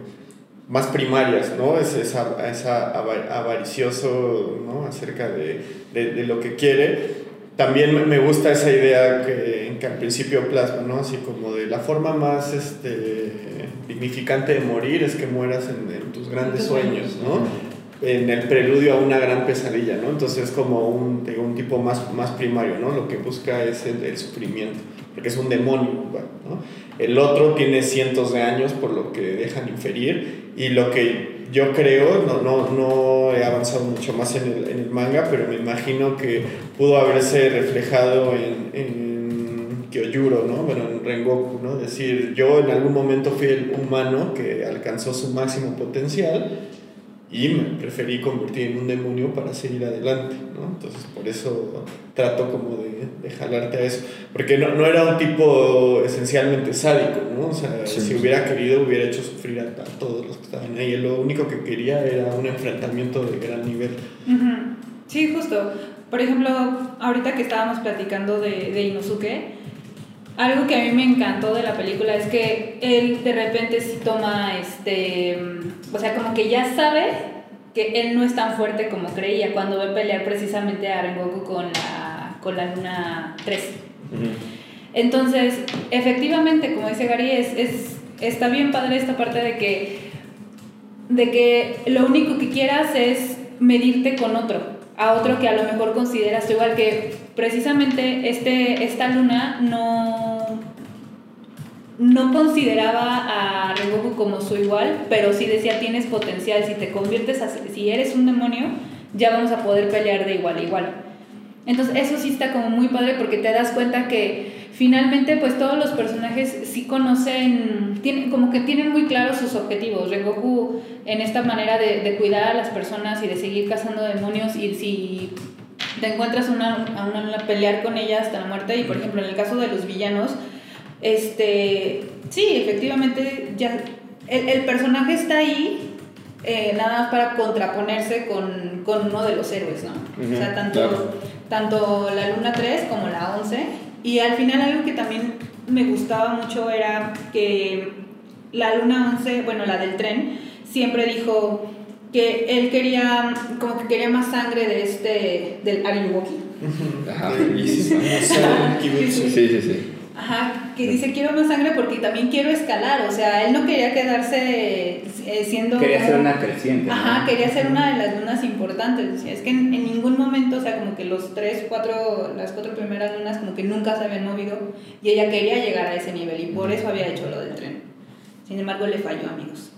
más primarias, ¿no? Es, es, a- es a- ava- avaricioso, ¿no? Acerca de, de, de lo que quiere. También me- gusta esa idea que, que al principio plasma, ¿no? Así como de la forma más este, dignificante de morir es que mueras en, en tus grandes sueños. ¿no? En el preludio a una gran pesadilla, ¿no? Entonces es como un, digo, un tipo más, más primario, ¿no? Lo que busca es el, el sufrimiento, porque es un demonio, ¿no? El otro tiene cientos de años, por lo que dejan inferir, y lo que yo creo, no, no, no he avanzado mucho más en el, en el manga, pero me imagino que pudo haberse reflejado en, en Kyojuro, ¿no? Bueno, en Rengoku, ¿no? Es decir, yo en algún momento fui el humano que alcanzó su máximo potencial, y me preferí convertir en un demonio para seguir adelante, ¿no? Entonces por eso trato como de, de jalarte a eso, porque no, no era un tipo esencialmente sádico, ¿no? O sea, Sí. si hubiera querido hubiera hecho sufrir a, a todos los que estaban ahí, lo único que quería era un enfrentamiento de gran nivel. Sí, justo. Por ejemplo, ahorita que estábamos platicando de, de Inosuke, algo que a mí me encantó de la película es que él de repente sí toma, este, o sea, como que ya sabe que él no es tan fuerte como creía cuando ve pelear precisamente a Rengoku con la, con la Luna 3. Entonces, efectivamente, como dice Gary, es, es, está bien padre esta parte de que, de que lo único que quieras es medirte con otro, a otro que a lo mejor consideras igual que precisamente este, esta luna no, no consideraba a Rengoku como su igual, pero sí decía tienes potencial, si te conviertes, a, si eres un demonio, ya vamos a poder pelear de igual a igual. Entonces eso sí está como muy padre porque te das cuenta que finalmente pues todos los personajes sí conocen, tienen, como que tienen muy claros sus objetivos. Rengoku en esta manera de, de, cuidar a las personas y de seguir cazando demonios y si te encuentras una, a una, pelear con ella hasta la muerte y por ejemplo en el caso de los villanos, este, sí, efectivamente ya el, el personaje está ahí eh, nada más para contraponerse con, con, uno de los héroes, ¿no? o sea, tanto, tanto la Luna 3 como la 11 y al final algo que también me gustaba mucho era que la Luna 11, bueno, la del tren, siempre dijo que él quería, como que quería más sangre de este, del Ariwaki. Ajá, sí, sí, sí. Ajá, que dice quiero más sangre porque también quiero escalar, o sea, él no quería quedarse eh, siendo... Quería ser una creciente. Ajá, quería ser una de las lunas importantes, es que en, ningún momento, o sea, como que los tres, cuatro, las cuatro primeras lunas como que nunca se habían movido y ella quería llegar a ese nivel y por eso había hecho lo del tren. Sin embargo, le falló, amigos.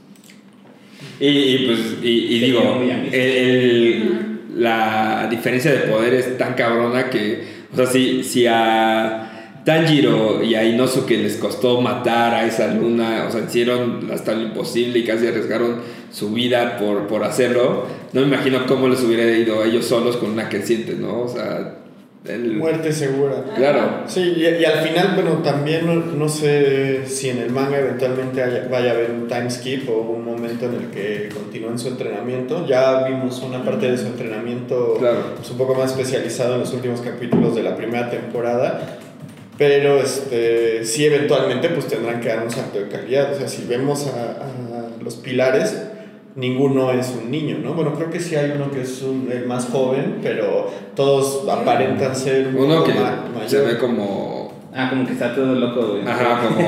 Y, pues, y, digo, el, la diferencia de poder es tan cabrona que, o sea, si, si a Tanjiro y a Inosuke les costó matar a esa luna, o sea, hicieron hasta lo imposible y casi arriesgaron su vida por, por hacerlo. No me imagino cómo les hubiera ido a ellos solos con una creciente, ¿no? O sea, Muerte segura. Claro. Sí, y, al final, bueno, también no, sé si en el manga eventualmente vaya a haber un time skip o un momento en el que continúen su entrenamiento. Ya vimos una parte de su entrenamiento pues, un poco más especializado en los últimos capítulos de la primera temporada pero este, sí, eventualmente pues tendrán que dar un salto de calidad. O sea, si vemos a, los pilares, ninguno es un niño, ¿no? Bueno, creo que sí hay uno que es el más joven, pero todos aparentan ser uno que se ve como Ah, como que está todo loco, güey. Ajá, como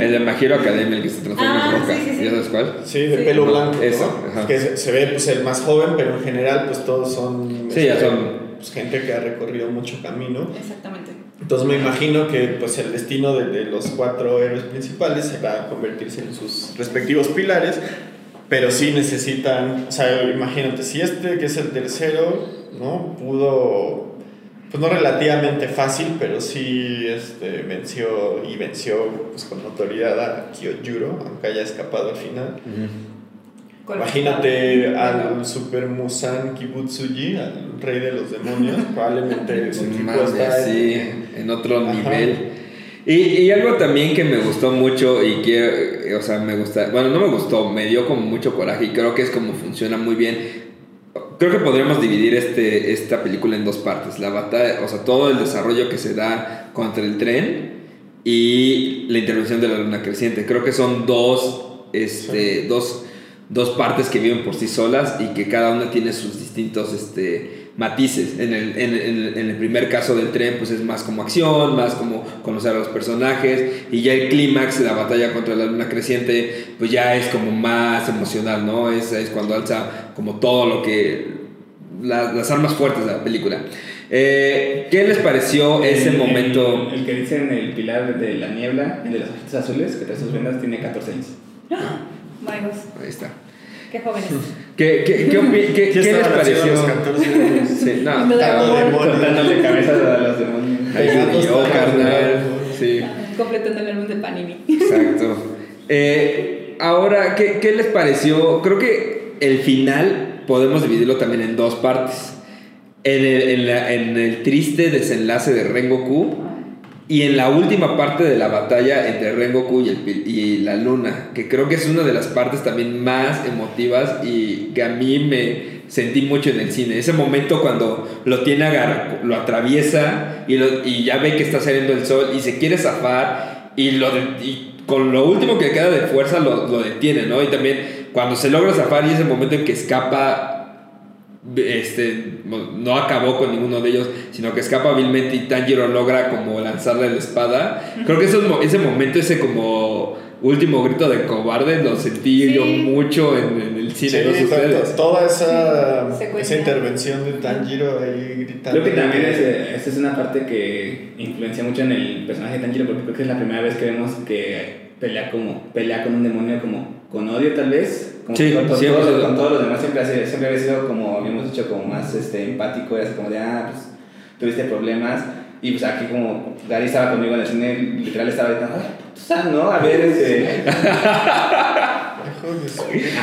el de Magiro Academia, el que se transforma en roca. Sí, sí, ¿Ya sabes cuál? Sí, de pelo blanco. Eso, Que se, ve pues, el más joven, pero en general, pues todos son. Sí, ya son. Pues, gente que ha recorrido mucho camino. Exactamente. Entonces me imagino que pues el destino de, los cuatro héroes principales será convertirse en sus respectivos pilares, pero sí necesitan, o sea, imagínate, si este que es el tercero, ¿no? Pudo, pues no relativamente fácil, pero sí este, venció y venció pues, con autoridad a Kyojuro, aunque haya escapado al final. Imagínate al Super Musan Kibutsuji, al rey de los demonios, probablemente su equipo está en, otro nivel. Y, y, algo también que me gustó mucho y que, o sea, me gusta, bueno, no me gustó, me dio como mucho coraje y creo que es como funciona muy bien. Creo que podríamos dividir este, esta película en dos partes. La batalla, o sea, todo el desarrollo que se da contra el tren y la intervención de la luna creciente. Creo que son dos, este, dos dos partes que viven por sí solas y que cada una tiene sus distintos este, matices. En el, en, en el, primer caso del tren, pues es más como acción, más como conocer a los personajes, y ya el clímax, la batalla contra la luna creciente, pues ya es como más emocional, ¿no? Es, es cuando alza como todo lo que... las armas fuertes de la película. Eh, ¿Qué les pareció ese momento? El, que dice en el pilar de la niebla, el de las hojitas azules, que te sus vendas, tiene 14 años. Ahí está. Qué jóvenes. ¿Qué, qué, qué, qué, ¿qué les pareció? Los 14 años? Sí, no, cortándole cabezas a los demonios. Ahí yo, carnal. Sí. Completando el álbum de Panini. Exacto. Eh, ahora, ¿qué, ¿qué les pareció? Creo que el final podemos dividirlo también en dos partes. En el, en, la, en el triste desenlace de Rengoku y en la última parte de la batalla entre Rengoku y, y la luna, que creo que es una de las partes también más emotivas y que a mí me, sentí mucho en el cine. Ese momento cuando lo tiene agar lo atraviesa y, lo- y ya ve que está saliendo el sol y se quiere zafar y, lo y con lo último que queda de fuerza lo, lo detiene, ¿no? Y también cuando se logra zafar y ese momento en que escapa este, no acabó con ninguno de ellos, sino que escapa hábilmente y Tanjiro logra como lanzarle la espada. Creo que esos mo- ese momento, ese como último grito de cobarde, lo sentí Sí. yo mucho en, en el cine, no sé Sí, to- toda esa, esa intervención de Tanjiro ahí gritando. Creo que también es, esta es una parte que influencia mucho en el personaje de Tanjiro porque creo que es la primera vez que vemos que pelea como pelea con un demonio como con odio tal vez como Sí, con, con siempre todos, se- con todos los demás siempre, ha sido- siempre había sido como habíamos dicho como más este, empático era así como de ah pues tuviste problemas y pues aquí como Gary estaba conmigo en el cine literal estaba gritando ay tú sabes no a ver este.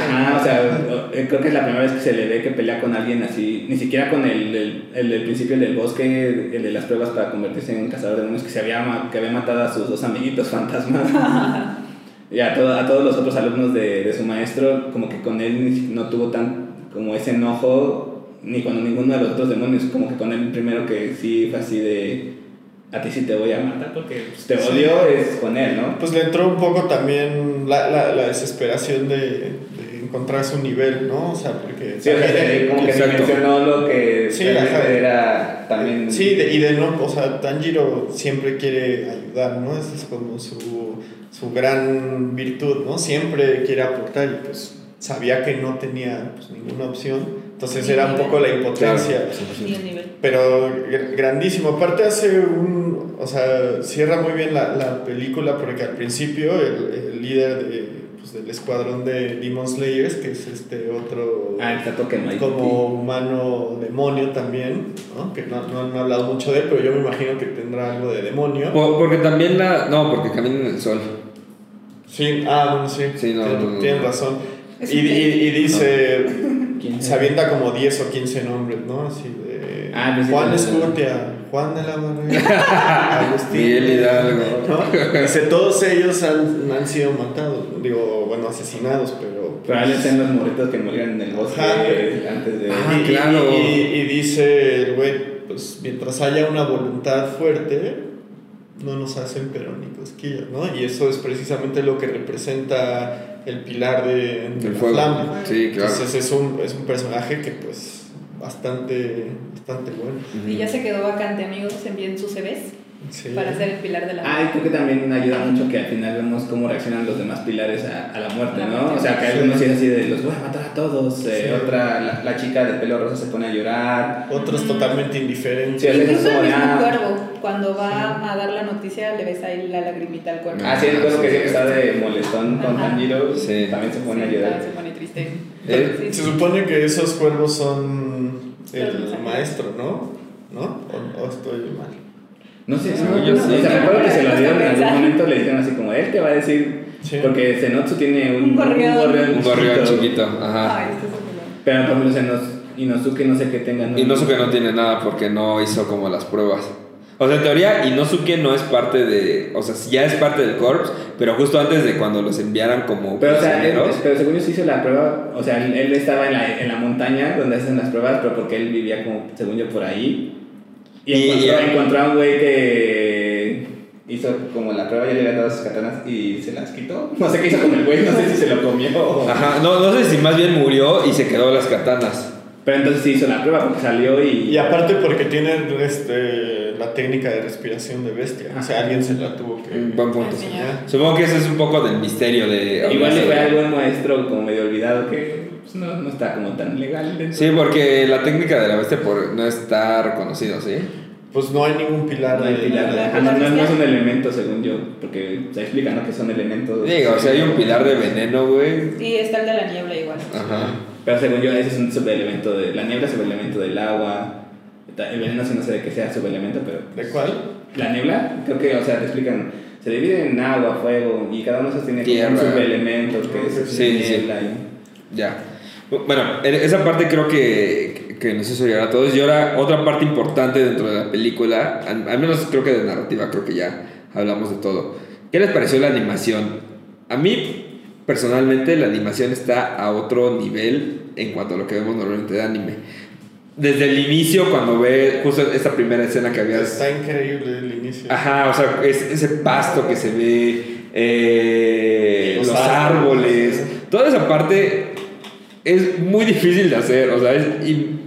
Ajá, o sea, eh, creo que es la primera vez que se le ve que pelea con alguien así, ni siquiera con el, el, el del principio, el del bosque, el de las pruebas para convertirse en un cazador de demonios, que, se había, que había matado a sus dos amiguitos fantasmas. y a, todo- a todos los otros alumnos de, de su maestro, como que con él no tuvo tan como ese enojo, ni con ninguno de los otros demonios, como que con él primero que sí fue así de... A ti sí te voy a matar porque pues, te Sí. odio es con él, ¿no? Pues le entró un poco también la, la, la desesperación de, de encontrar su nivel, ¿no? O sea, porque... Sí, o sea, que como que Exacto. dimensionó lo que Sí, era también. Sí, de- y de no, o sea, Tanjiro siempre quiere ayudar, ¿no? Esa es como su, su gran virtud, ¿no? Siempre quiere aportar y pues sabía que no tenía pues, ninguna opción, entonces era un poco la impotencia. Pero gr- grandísimo. Aparte hace un... O sea, cierra muy bien la, la película porque al principio el, el líder de, pues, del escuadrón de Demon Slayers, que es este otro... Ah, ahí. como humano demonio también, ¿no? que no, no han hablado mucho de él, pero yo me imagino que tendrá algo de demonio. Por- porque también la... No, porque camina en el sol. Sí, ah, bueno, sí, Sí, no, no, no, no. razón. Y, y, y dice, ¿Quién se avienta como 10 o 15 nombres, ¿no? Así de Ah, sí, Juan Escutia, Juan de la Barrera, Agustín. Miguel Hidalgo. ¿no? Dice, todos ellos han, han sido matados, digo, bueno, asesinados, pero... Probablemente sean los morritos que murieron en el bosque Ajá. eh, antes de. Ah, y, y- claro. y, y dice el güey, pues mientras haya una voluntad fuerte, no nos hacen pero ni cosquillas, ¿no? Y eso es precisamente lo que representa el pilar de, de El la fuego. flama. Sí, claro. Entonces es un, es un personaje que pues bastante, bastante bueno. Y ya se quedó vacante, amigos. Envíen sus CVs Sí. para ser el pilar de la Ah, y creo que también ayuda mucho que al final vemos cómo reaccionan los demás pilares a, a la muerte, La ¿no? muerte. O sea, que algunos sí es así de los voy a matar a todos. eh, Sí. Otra, la, la chica de pelo rosa se pone a llorar. Otros Mm. totalmente indiferentes. Sí, es Incluso como el mismo ah. cuervo, cuando va a dar la noticia, le ves ahí la lagrimita al cuervo. Ah, sí, el cuervo que está de molestón con. Tanjiro Sí. también se pone a llorar. Se pone triste. Eh, Sí, sí. Se supone que esos cuervos son el maestro, ¿no? ¿No? ¿O, o estoy mal? No sé, No, no, yo sí. O sea, recuerdo que se lo dieron en algún momento, le dijeron así como, él te va a decir, Sí. porque Zenotsu tiene un, Un gorrión. Un gorrión chiquito, ajá. Ay, este es Pero por ejemplo, Zenos, Inosuke no sé qué tengan. Inosuke no tiene nada porque no hizo como las pruebas. O sea, en teoría, Inosuke no es parte de. O sea, ya es parte del Corps, pero justo antes de cuando los enviaran como Pero, o sea, él- prisioneros. pero según yo se hizo la prueba, o sea, él, él estaba en la, en la montaña donde hacen las pruebas, pero porque él vivía como, según yo, por ahí. Y, Y- encontró, y- encontró a un güey que hizo como la prueba, ya le había dado sus katanas y se las quitó. No sé qué hizo con el güey, no sé si se lo comió o... Ajá, no, no sé si más bien murió y se quedó las katanas. Pero entonces sí hizo la prueba porque salió y... Y aparte porque tiene este, la técnica de respiración de bestia. O sea, alguien se la tuvo que... Un buen punto. Enseñar. Supongo que ese es un poco del misterio de. Igual le de- fue algo un maestro como medio olvidado que pues, no, no está como tan legal. dentro. Sí, porque la técnica de la bestia por no está reconocido, ¿sí? Pues no hay ningún pilar No hay de... pilar, de- ajá, no, no- no es un elemento según yo, porque se explica ¿no? que son elementos. Digo, o sea, hay un pilar de veneno, güey. Y está el de la niebla igual. Ajá. Pero según yo, ese es un subelemento de. La niebla es subelemento del agua. El veneno sí no sé de qué sea subelemento, pero. ¿De cuál? La niebla, creo que, o sea, te explican. Se divide en agua, fuego, y cada uno de esos tiene como un subelemento, que es Sí, sí. niebla. y- Ya. Bueno, en esa parte creo que, que nos hizo llorar a todos. Y ahora, otra parte importante dentro de la película, al, al menos creo que de narrativa, creo que ya hablamos de todo. ¿Qué les pareció la animación? A mí personalmente la animación está a otro nivel en cuanto a lo que vemos normalmente de anime. Desde el inicio, cuando ve justo esta primera escena que había... Está increíble el inicio. Ajá, o sea, es- ese pasto que se ve, eh, Los los, árboles. árboles, toda esa parte es muy difícil de hacer, o sea, es... im-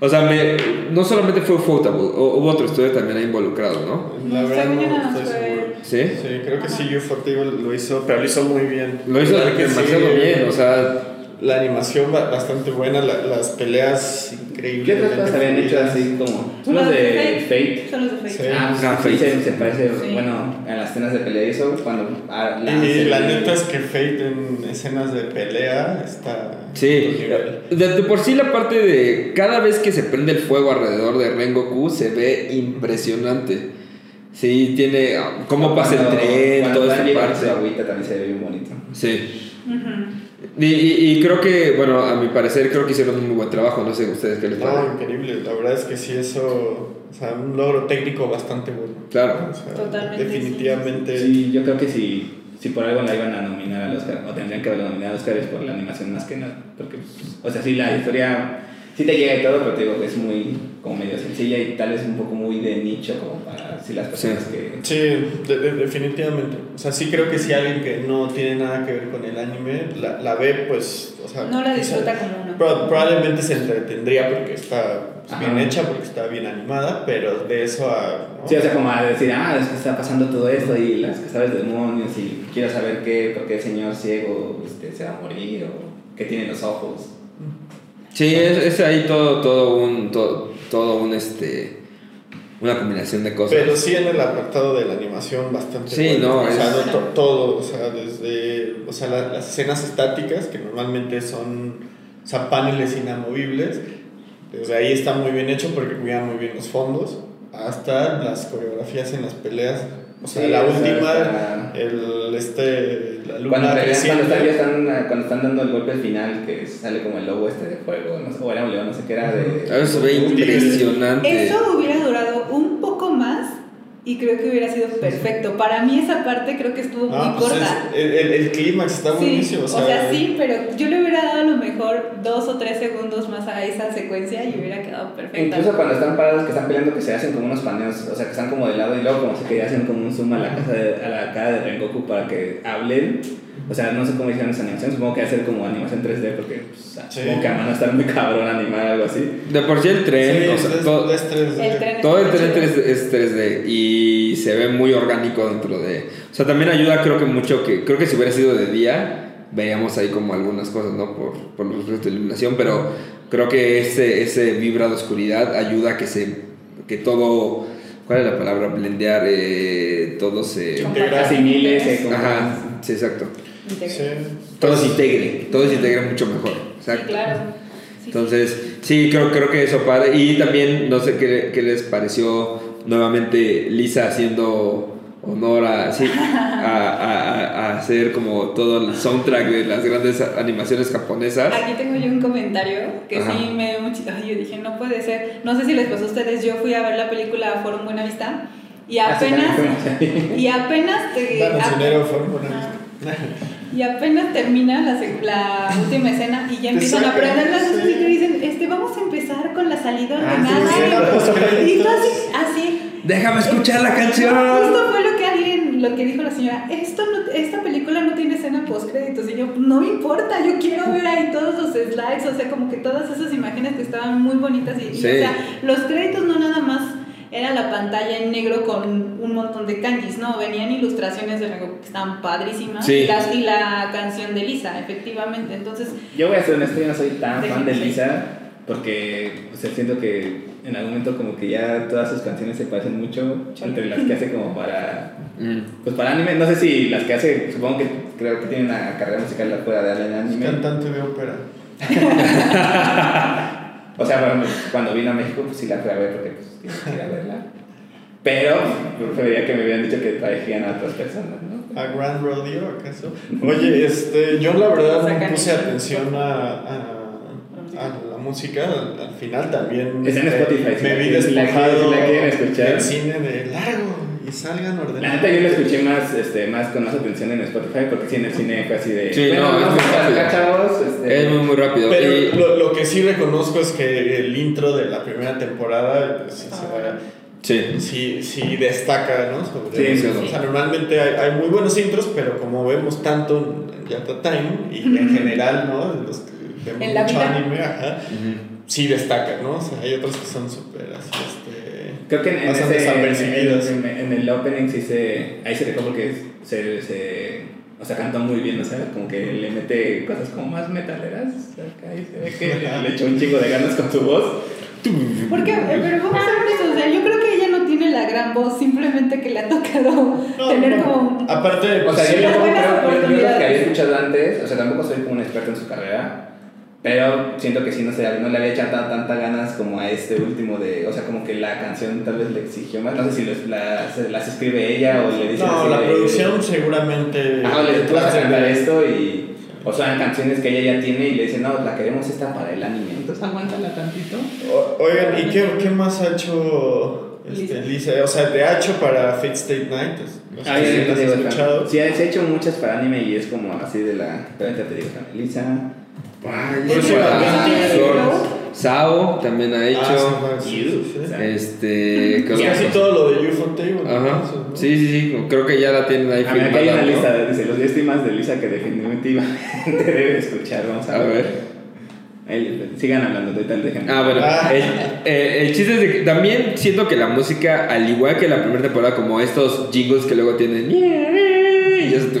o sea, me, no solamente fue Photable, hu- hubo otro estudio también ahí involucrado, ¿no? La verdad no estoy fue- seguro. ¿Sí? Sí, creo que sí, Ufotable lo hizo, pero lo hizo muy bien. Lo hizo demasiado sí, bien, o sea, La animación ba- bastante buena, la- las peleas ¿Qué increíbles. otras cosas habían hecho así como? Son los de Fate. Son los de Fate. Sí. Ah, pues Fate. se, se parece, Sí. bueno, en las escenas de pelea y eso, cuando ah, Y lanza la neta es que Fate en escenas de pelea está. Sí, de, de por sí la parte de cada vez que se prende el fuego alrededor de Rengoku se ve impresionante. Sí, tiene cómo pasa el tren, toda su parte. agüita también se ve bien bonito. Sí. Ujú. Y, y, y creo que, bueno, a mi parecer creo que hicieron un muy buen trabajo, no sé ustedes qué les No, parece. increíble. La verdad es que sí, eso. O sea, un logro técnico bastante bueno. Claro. O sea, Totalmente, Definitivamente. Sí, yo creo que si, si por algo la iban a nominar al Oscar, o tendrían que haberla nominado al Oscar, es por la animación más que nada. Porque, o sea, sí, la historia sí te llega y todo, pero te digo que es muy, como medio sencilla y tal vez un poco muy de nicho, como para si las personas que. Sí, de- de- definitivamente. O sea, sí creo que si alguien que no tiene nada que ver con el anime la, la ve, pues. O sea, No la disfruta como uno. pro- probablemente se entretendría porque está pues, bien hecha, porque está bien animada, pero de eso a. ¿no? Sí, o sea, como a decir, ah, es que está pasando todo esto y las que sabes de demonios y quiero saber qué, por qué el señor ciego este, se va a morir o qué tiene los ojos. Sí, es, es ahí todo, todo un, todo, todo un, este, una combinación de cosas. Pero sí en el apartado de la animación bastante Sí, no, o sea, es- no to- todo, o sea, desde o sea, la- las escenas estáticas que normalmente son o sea, paneles inamovibles, desde ahí está muy bien hecho porque cuidan muy bien los fondos, hasta las coreografías en las peleas, o sea, Sí, la última está- el este la luna Cuando, están, creciente. ya están, ah, cuando están dando el golpe final, que sale como el lobo este de fuego, no sé, o era un león, no sé qué era de. A veces se ve impresionante. Eso hubiera durado un poco y creo que hubiera sido perfecto. Para mí esa parte creo que estuvo No, muy pues corta. es- el, el, el clímax está Sí, buenísimo, o sea, sí, pero yo le hubiera dado a lo mejor dos o tres segundos más a esa secuencia y hubiera quedado perfecta. Incluso cuando están parados, que están peleando, que se hacen como unos paneos, o sea, que están como de lado y luego como se que hacen como un zoom a la, casa de- a la cara de Rengoku para que hablen. O sea, no sé cómo hicieron esa animación, supongo que hacer como animación 3D porque pues, Sí. supongo que a mano estar muy cabrón animar algo así. De por sí el tren, Sí, o sea, es- todo, es 3D. El tren todo el tren chido. 3D es 3D y se ve muy orgánico dentro de... O sea, también ayuda creo que mucho que... Creo que si hubiera sido de día, veríamos ahí como algunas cosas, ¿no? Por, por los efectos de iluminación, pero creo que ese, ese vibra de oscuridad ayuda a que se... que todo... ¿Cuál es la palabra? Blendear, eh, todo se... Integrar. Asimile, se como- Ajá, sí, exacto. Integra. Sí. Todo se integre, todo se integra mucho mejor. Sí, Exacto. claro. Sí. Entonces, sí, creo, creo que eso padre. Y también, no sé qué, qué les pareció nuevamente Lisa haciendo honor a, sí, a, a- a hacer como todo el soundtrack de las grandes animaciones japonesas. Aquí tengo yo un comentario que Ajá. sí me dio mucho. Yo dije, no puede ser. No sé si les pasó a ustedes. Yo fui a ver la película Forum Buena Vista y sí, apenas. y apenas te. Danos ap- dinero, Forum Buena Ajá. Vista. Y apenas termina la, la última escena y ya empiezan a prender las luces sí. y te dicen, este, vamos a empezar con la salida Ah, ordenada. postcréditos. y tú así, así. Déjame escuchar la canción. Justo fue lo que alguien, lo que dijo la señora, esto no, esta película no tiene escena post créditos y yo, no me importa, yo quiero ver ahí todos los slides, o sea, como que todas esas imágenes que estaban muy bonitas y, y, o sea, los créditos no nada más era la pantalla en negro con un montón de kanjis, no, venían ilustraciones de Rengoku que estaban padrísimas Sí. y, la canción de Lisa, efectivamente, entonces, Yo voy a ser honesto, yo no soy tan De- fan de. Lisa porque o sea, siento que en algún momento como que ya todas sus canciones se parecen mucho entre las que hace como para Mm. pues para anime, no sé si las que hace, supongo que creo que tiene una carrera musical fuera de darle en Es anime. cantante de ópera. O sea, bueno, cuando vino a México pues sí la fui a ver porque pues quería verla. Pero preferiría que me hubieran dicho que trajeran a otras personas, ¿no? ¿A Grand Rodeo acaso? Oye, este, yo la verdad no puse atención a, a, a la música. Al, al final también Está en Spotify, si me vi despojado si la quieren escuchar. del cine de y salgan La ordenados. neta yo lo escuché más, este, más con más atención en Spotify porque sí en el cine fue así de... Sí, bueno, no, es muy rápido. chavos, este, Es muy, muy rápido. Pero Y- lo, lo que sí reconozco es que el intro de la primera temporada pues, sí, se Ah. va- sí. sí, sí destaca, ¿no? Sobre Sí. O sea, normalmente hay, hay muy buenos intros, pero como vemos tanto en Yata Time y en general, ¿no? Los que vemos En la mucho vida. anime, ajá, sí destacan, ¿no? O sea, hay otros que son súper así, este... Creo que en, en ese, en, desapercibidos. en- en el opening sí se... Ahí se dejó porque se, se... O sea, cantó muy bien, o sea, como que le mete cosas como más metaleras. Acá y se ve que le, le echó un chingo de ganas con su voz. Porque, eh, pero vamos a ver eso, o sea, yo creo que ella no tiene la gran voz, simplemente que le ha tocado No, tener no. como... Aparte, O sea, yo creo, yo- yo lo que había escuchado antes, o sea, tampoco soy como un experto en su carrera, pero siento que sí no, sé, no le había echado tan- tantas ganas como a este último de, o sea, como que la canción tal vez le exigió más, no sé si los- las, las escribe ella o le dice no, así la de- producción seguramente... O le tú vas a cantar esto y... O sea, canciones que ella ya tiene y le dice, no, la queremos esta para el anime. Entonces aguántala tantito. O- Oigan, ¿y qué, qué más ha hecho este, Lisa? O sea, de ha hecho para Fate State Night. No sé Ah, si has te digo, escuchado. Sí, se ha hecho muchas para anime y es como así de la... Te digo, Lisa... Sao también ha Ah, hecho. bueno, sí, sí, sí. Este. ¿qué Es otra casi todo lo de UFO Table. Ajá. Sí, sí, sí. Creo que ya la tienen ahí A ver, hay una ¿no? lista, dice los 10 temas de Lisa que definitivamente debe escuchar. Vamos a, A ver. Ahí, sigan hablando, ahorita el ejemplo. Ah, bueno. Ah. El, eh, el chiste es de que también siento que la música, al igual que la primera temporada, como estos jingles que luego tienen. Y esos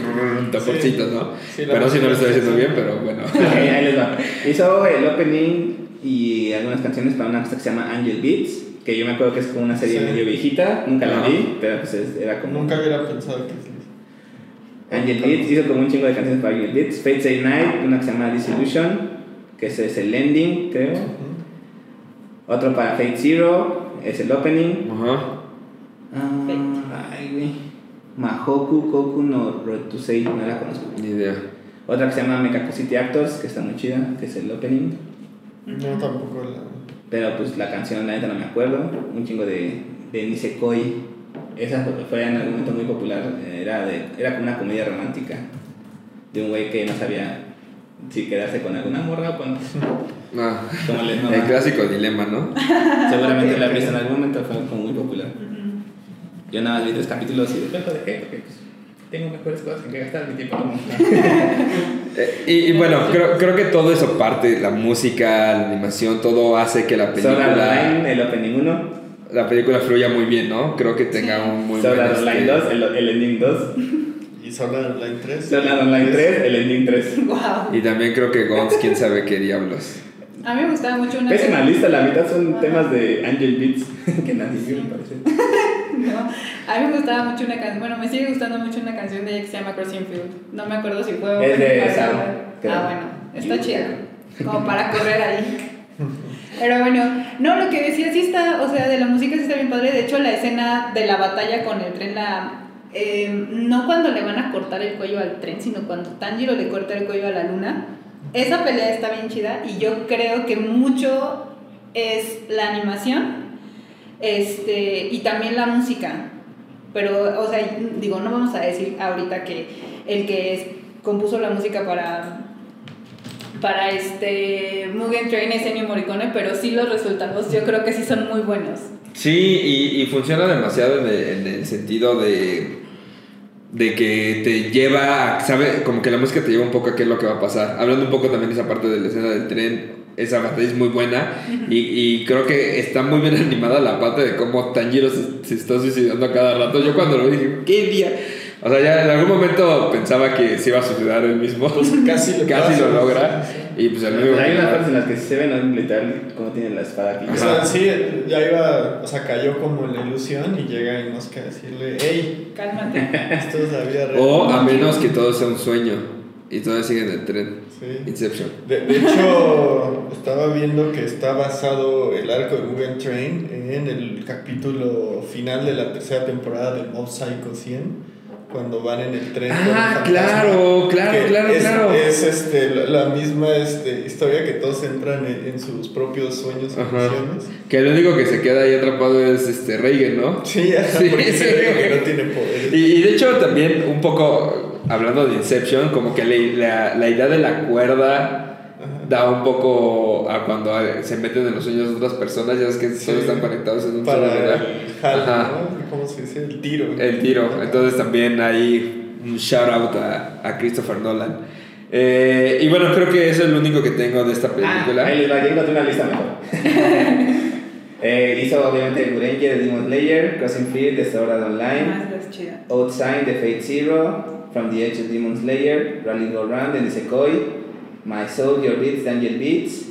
taporcitos, ¿no? Sí, la pero si no lo estoy sí. bien, pero bueno. ahí, ahí les va. Hizo el opening y algunas canciones para una cosa que se llama Angel Beats, que yo me acuerdo que es como una serie Sí. medio viejita, nunca la vi, pero pues es- era como... Nunca hubiera pensado que sí. Angel Beats hizo como un chingo de canciones para Angel Beats. Fate Stay Night, una que se llama Disillusion, que ese es el ending, creo. Otro para Fate Zero, es el opening. Ajá. Ah, ay, güey. Mahoku Koku no Rotusei, no la conozco. Ni idea. Otra que se llama Mekaku City Actors, que está muy chida, que es el opening. No, tampoco la. Pero pues la canción, la neta no me acuerdo. Un chingo de, de Nisekoi. Esa fue en algún momento muy popular. Era, de, era como una comedia romántica. De un güey que no sabía si quedarse con alguna morra o con. Ah, Como les el clásico dilema, ¿no? Seguramente la viste en algún momento, fue como muy popular. Yo nada más vi tres capítulos y después lo dejé porque pues, tengo mejores cosas en que gastar mi tiempo. Eh, y, y bueno, creo, creo que todo eso parte, la música, la animación, todo hace que la película, Online, el opening 1. la película fluya muy bien, ¿no? Creo que tenga un muy Sword buen Online este, 2, el, el ending 2. Y Sword Art Online 3. Sword Art Online 3, el ending 3. Wow. Y también creo que Gons, quién sabe qué diablos. A mí me gustaba mucho una Pésima lista, la mitad son Ajá. temas de Angel Beats que nadie vio, me parece. No, a mí me gustaba mucho una canción, bueno, me sigue gustando mucho una canción de ella que se llama Crossing Field. No me acuerdo si fue Es de creo. Ah, bueno, está chida. Como para correr ahí. Pero bueno, no, lo que decía sí está, o sea, de la música sí está bien padre. De hecho, la escena de la batalla con el tren, la, eh, no cuando le van a cortar el cuello al tren, sino cuando Tanjiro le corta el cuello a la luna. Esa pelea está bien chida y yo creo que mucho es la animación este, y también la música. Pero, o sea, digo, no vamos a decir ahorita que el que es- compuso la música para para este Mugen Train es Ennio Morricone, pero sí los resultados yo creo que sí son muy buenos. Sí, y, y funciona demasiado en el, en el sentido de, de que te lleva, sabe, como que la música te lleva un poco a qué es lo que va a pasar. Hablando un poco también de esa parte de la escena del tren, esa batalla es muy buena y, y creo que está muy bien animada la parte de cómo Tanjiro se, se está suicidando a cada rato. Yo cuando lo vi dije, ¿qué día? O sea, ya en algún momento pensaba que se iba a suicidar él mismo. Pues casi lo casi lo logra. Y pues el Pero único hay unas partes en las que sí se ven ¿no? literal cómo tiene la espada aquí. O sea, sí, ya iba, o sea, cayó como en la ilusión y llega Inosuke a decirle, hey, Cálmate. esto es la vida real. O a menos que todo sea un sueño y todavía siguen el tren. Sí. Inception. De, de hecho, estaba viendo que está basado el arco de Mugen Train en el capítulo final de la tercera temporada de Mob Psycho 100, cuando van en el tren. Ah, claro, claro, claro, es, claro. Es este, la, la misma este, historia que todos entran en, en sus propios sueños Ajá. visiones. Que el único que se queda ahí atrapado es este Reagan, ¿no? Sí, Sí, porque sí. se que no tiene poderes. Y, y de hecho también un poco, hablando de Inception, como que la, la, la idea de la cuerda da un poco a cuando se meten en los sueños de otras personas, ya ves que Sí. todos están conectados en un solo Para lugar. el jalo, Ajá. ¿no? ¿Cómo se dice? El tiro. El tiro. Entonces también hay un shout out a, a Christopher Nolan. Eh, y bueno, creo que eso es lo único que tengo de esta película. Ah, ahí les va, encontré una lista mejor. eh, hizo obviamente Granger de Demon Slayer, Crossing Fear de Sword Art Ah, Online, es chida. Outside de Fate Zero, From the Edge of Demon Slayer, Rally Go Round de Nisekoi, My Soul, Your Beats de Angel Beats,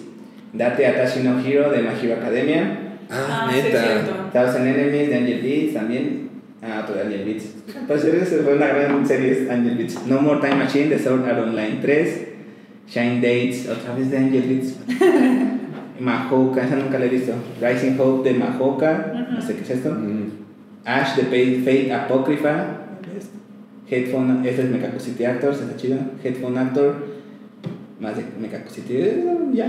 Date Atashi no Hero de My Hero Academia, Ah, es neta. cierto. Thousand Enemies de Angel Beats también. Ah, pues Angel Beats. Pues esa fue una gran serie, es Angel Beats. No More Time Machine de Sword Art Online 3. Shine Dates, otra vez de Angel Beats. Mahoka, esa nunca la he visto. Rising Hope de Mahoka, no sé qué es esto. Mm. Ash de Fate, Fate Apocrypha. Headphone, esta es Mekaku City Actors, está chido. Headphone Actor, más de Mekaku City, eh, ya.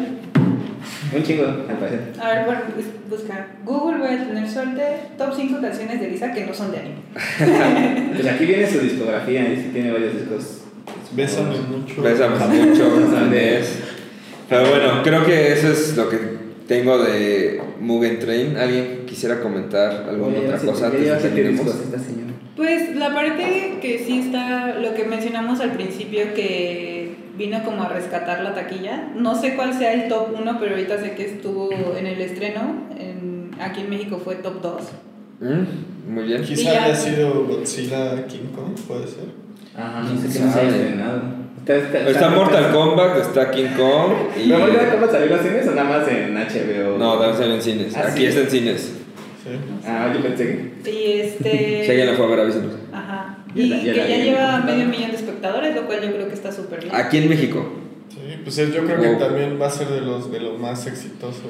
Un chingo, al parecer. A ver, bueno, bus- busca. Google voy a tener suerte. Top 5 canciones de Lisa que no son de anime. Pues aquí viene su discografía, y sí tiene varios discos. Bésame mucho. Bésame mucho, Andrés. Pero bueno, creo que eso es lo que tengo de Mugen Train. ¿Alguien quisiera comentar alguna Oye, otra cosa antes de esta señora. Pues la parte que sí está, lo que mencionamos al principio, que vino como a rescatar la taquilla. No sé cuál sea el top 1, pero ahorita sé que estuvo en el estreno. En, aquí en México fue top 2. Mm, Muy bien. Quizá ya- haya sido Godzilla King Kong, puede ser. Ajá, no sé ¿Quién qué haya sabe? estrenado. Está, está, Está Mortal Kombat, está King Kong y... ¿No Mortal Kombat salió en cines o nada más en HBO? No, también salió en cines. ¿Ah, Aquí sí? está en cines. Sí. Ah, yo pensé que. Y este. Si alguien la fue a ver, avísenos. Ajá. Y ya que ya lleva medio millón de espectadores, lo cual yo creo que está súper bien. Aquí en México. Sí, pues es- yo creo que también va a ser de los, de los más exitosos.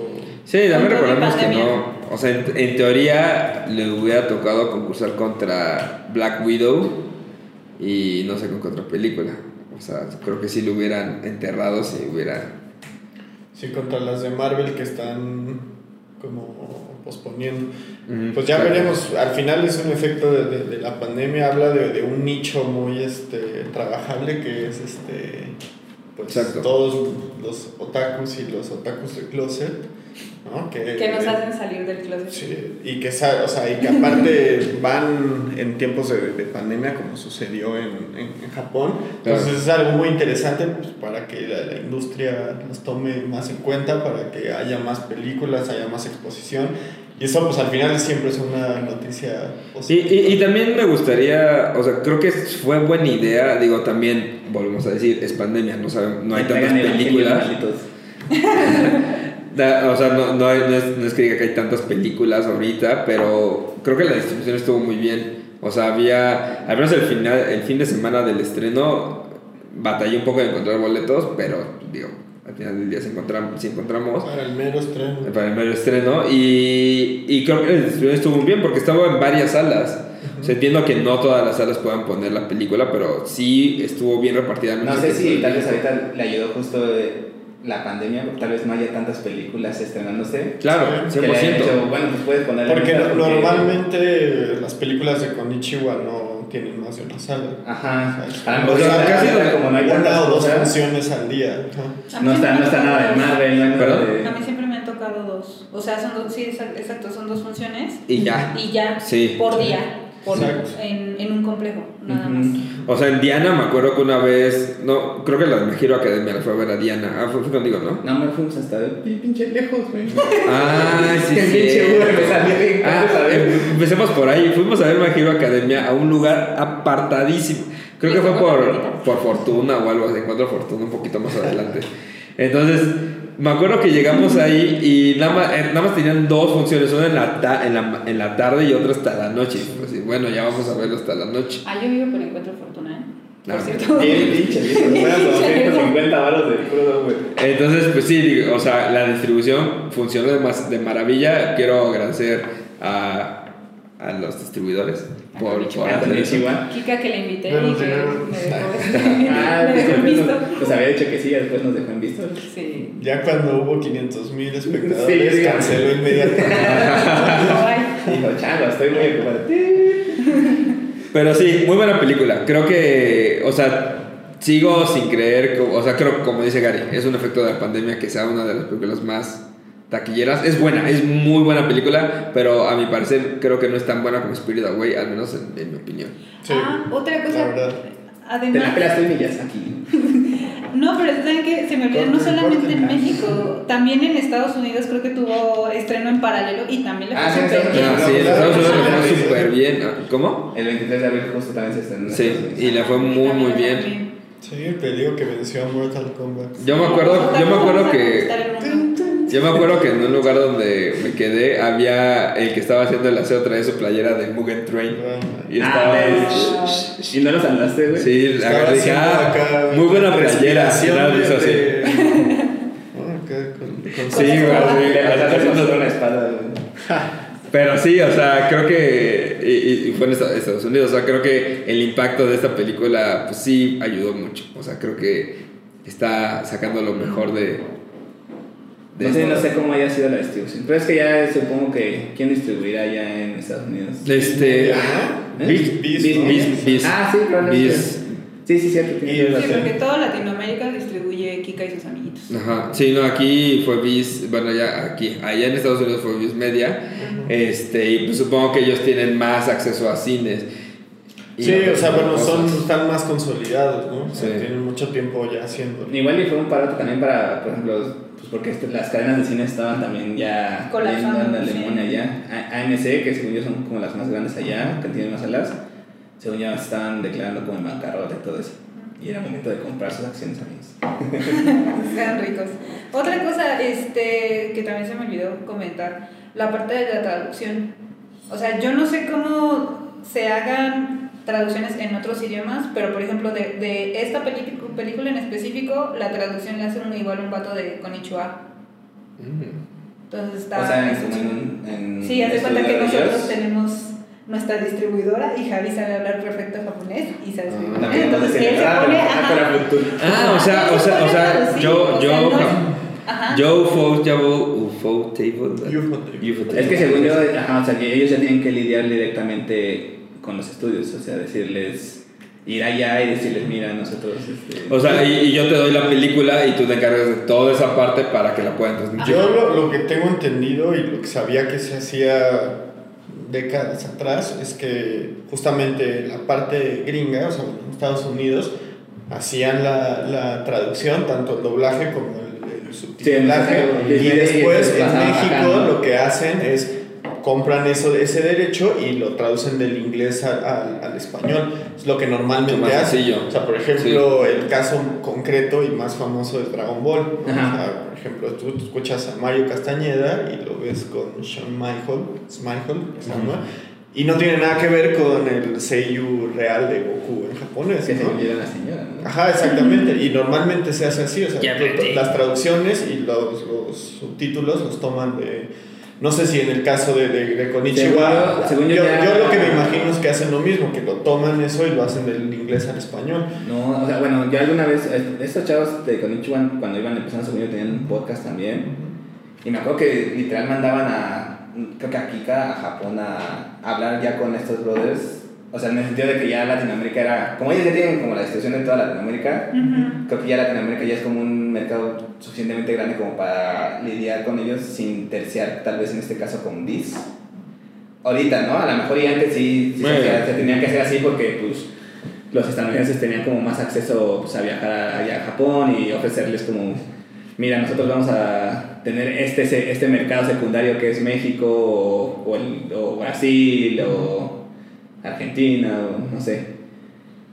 Sí, también recordemos que no. O sea, en, en teoría le hubiera tocado concursar contra Black Widow y no sé con qué otra película. O sea, creo que sí lo hubieran enterrado si hubiera. Sí, contra las de Marvel que están como posponiendo. Pues ya claro. veremos, al final es un efecto de, de- de la pandemia, habla de, de un nicho muy este, trabajable que es este pues Exacto. todos los otakus y los otakus de closet, ¿no? Que, Que nos hacen salir del closet. Sí, y que, sa- o sea, y que aparte van en tiempos de, de pandemia como sucedió en, en, en Japón. Claro. Entonces es algo muy interesante pues, para que la, la industria los tome más en cuenta, para que haya más películas, haya más exposición. Y eso pues al final siempre es una noticia Y, positiva. y, y también me gustaría, o sea, creo que fue buena idea, digo, también, volvemos a decir, es pandemia, no, sabemos, no hay tantas películas. o sea, no, no, hay- no es, no es que diga que hay tantas películas ahorita, pero creo que la distribución estuvo muy bien. O sea, había, al menos el, final, el fin de semana del estreno, batallé un poco de encontrar boletos, pero digo, al final del día se encontramos, si encontramos Para el mero estreno. para el mero estreno y, y creo que la distribución estuvo muy bien porque estaba en varias salas. O sea, entiendo que no todas las salas puedan poner la película, pero sí estuvo bien repartida. No sé si tal vez ahorita le ayudó justo eh, la pandemia, tal vez no haya tantas películas estrenándose. Claro, Sí. Que le hayan 100%. dicho, bueno, pues puedes poner Porque no- normalmente las películas de Konichiwa no tienen más de una sala. Ajá. O sea, casi como no hay Una o dos funciones al día. No está, no está nada de Marvel, no hay nada ¿Perdón? A mí siempre me han tocado dos. O sea, son dos, sí, exa- exacto, son dos funciones. Y ya. Y ya, Sí. por día. Por, en, en un complejo, nada más. O sea, en Diana me acuerdo que una vez, no, creo que la de My Hero Academia la fue a ver a Diana. Ah, fue, fue contigo, ¿no? No, me fuimos hasta pin- pinche lejos, güey. Ah, sí, El sí. pinche Uber me salió bien Ah, em- empecemos por ahí. Fuimos a ver My Hero Academia a un lugar apartadísimo. Creo que fue por, por Fortuna o algo. Encuentro Fortuna un poquito más adelante. Entonces, me acuerdo que llegamos ahí y nada más, eh, nada más tenían dos funciones. Una en la, ta- en la, en la tarde y otra hasta la noche. Pues, sí, bueno, ya vamos a verlo hasta la noche. Ah, yo vivo por Encuentro Fortuna, ¿eh? Por Ah, cierto. Bien pinche, bien. Fueron como 150 baros de crudo, güey. Entonces, pues sí, digo, o sea, la distribución funcionó de, mas- de maravilla. Quiero agradecer a, a los distribuidores por, por Ah, hacer eso. Chihuahua. Kika que le invité Bueno, y que me dejó, Ah, me dejó en pues, visto. pues había dicho que sí, después nos dejó en visto. Sí. Ya cuando hubo 500 mil espectadores, sí. canceló inmediatamente. No. Dijo, chango, estoy muy ocupado. Pero sí, muy buena película. Creo que, o sea, sigo sin creer, o sea, creo, como dice Gary, es un efecto de la pandemia que sea una de las películas más taquilleras. Es buena, es muy buena película, pero a mi parecer creo que no es tan buena como Spirit Away, al menos en, en mi opinión. Sí, Ah, otra la cosa. verdad. Te la Además, pelas tú y Miyazaki. no, pero ¿saben qué? Se me olvidó, no solamente en. México, también en Estados Unidos creo que tuvo estreno en paralelo y también le fue Ah, súper bien. Ah, sí, en Estados Unidos le fue súper bien. Ah, ¿Cómo? El 23 de abril justo también se estrenó. en Sí, y le fue muy, muy bien. Sí, te digo que venció a Mortal Kombat. Yo me acuerdo, yo me acuerdo que... Yo me acuerdo que en un lugar donde me quedé había el que estaba haciendo el aseo traía su playera de Mugen Train. Y estaba. Ah, Ah. ¿Y no lo saludaste, güey? sí, la Estaba agarré dije, ah, acá muy buena playera. Y nada, hizo así. Ah, Sí, güey, Le pasaste haciendo- una espada, güey. Pero sí, o sea, creo que. Y, y fue en Estados Estados Unidos. O sea, creo que el impacto de esta película, pues sí, ayudó mucho. O sea, creo que está sacando lo mejor de. De No sé, esto. no sé cómo haya sido la distribución. Pero es que ya supongo que. ¿Quién distribuirá ya en Estados Unidos? Este. Ajá. Bis, Bis, bis, ¿no? bis, bis. Ah, sí, probablemente. Sí, sí, cierto. Sí, porque toda Latinoamérica distribuye Kika y sus amiguitos. Ajá, sí, no, aquí fue Viz, bueno, ya aquí, allá en Estados Unidos fue Viz Media, este, y pues supongo que ellos tienen más acceso a cines. Sí, o sea, bueno, son, están más consolidados, ¿no? O sea, Sí. tienen mucho tiempo ya haciendo. Igual y fue un parote también para, por ejemplo, pues porque este- las cadenas de cine estaban también ya Colapsando, sí. Alemania ya. A- AMC, que según yo son como las más grandes allá, que tienen más salas, según ya estaban declarando como en bancarrota y todo eso. Y era momento de comprar sus acciones, amigos. Sean ricos. Otra cosa este, que también se me olvidó comentar, la parte de la traducción. O sea, yo no sé cómo se hagan traducciones en otros idiomas, pero por ejemplo, de, de esta película en específico, la traducción la hace un, igual un vato de Konichiwa. Mm. Entonces está... o sea, en, en, en Sí, haz de cuenta que nosotros ellos, tenemos nuestra distribuidora y Javi sabe hablar perfecto japonés y sabe escribir Ah. japonés. También Entonces él se ah, pone... ah. Ah, o sea, o sea, o sea, yo, o sea, yo, no es- Ajá. yo. UFO Table. UFO Table. Es que según yo, ajá, o sea, que ellos ya tienen que lidiar directamente con los estudios, o sea, decirles, ir allá y decirles, mira, nosotros... Este, O sea, y, y yo te doy la película y tú te encargas de toda esa parte para que la puedan transmitir. Yo lo, lo que tengo entendido y lo que sabía que se hacía décadas atrás es que justamente la parte gringa, o sea, en Estados Unidos, hacían la, la traducción, tanto el doblaje como el, el subtitulaje. Sí, y después en México lo que hacen es compran eso, ese derecho y lo traducen del inglés al, al, al español. Es lo que normalmente más hacen. sencillo. O sea, por ejemplo, el caso concreto y más famoso es Dragon Ball. ¿no? O sea, por ejemplo, tú, tú escuchas a Mario Castañeda y lo ves con Sean Michael, Michael se y no tiene nada que ver con el Seiyu real de Goku en japonés. que se ¿no? olvida la señora, ¿no? Ajá, exactamente. Y normalmente se hace así, o sea, las traducciones y los, los subtítulos los toman de... No sé si en el caso de, de, de Konichiwa... Según yo- según yo yo, ya- yo lo que me imagino es que hacen lo mismo, que lo toman eso y lo hacen del inglés al español. No, o sea, bueno, yo alguna vez, estos chavos de Konichiwa, cuando iban empezando según yo, tenían un podcast también. Y me acuerdo que literal mandaban a, creo que a Kika, a Japón, a, a hablar ya con estos brothers. O sea, en el sentido de que ya Latinoamérica era, como ellos ya tienen como la distribución en toda Latinoamérica, creo que ya Latinoamérica ya es como un mercado suficientemente grande como para lidiar con ellos sin terciar, tal vez en este caso con DIS. Ahorita, ¿no? A lo mejor y antes sí, sí se, se tenía que hacer así porque pues los estadounidenses tenían como más acceso pues, a viajar allá a Japón y ofrecerles como, mira, nosotros vamos a tener este, se- este mercado secundario que es México o, o el- o Brasil o Argentina o no sé.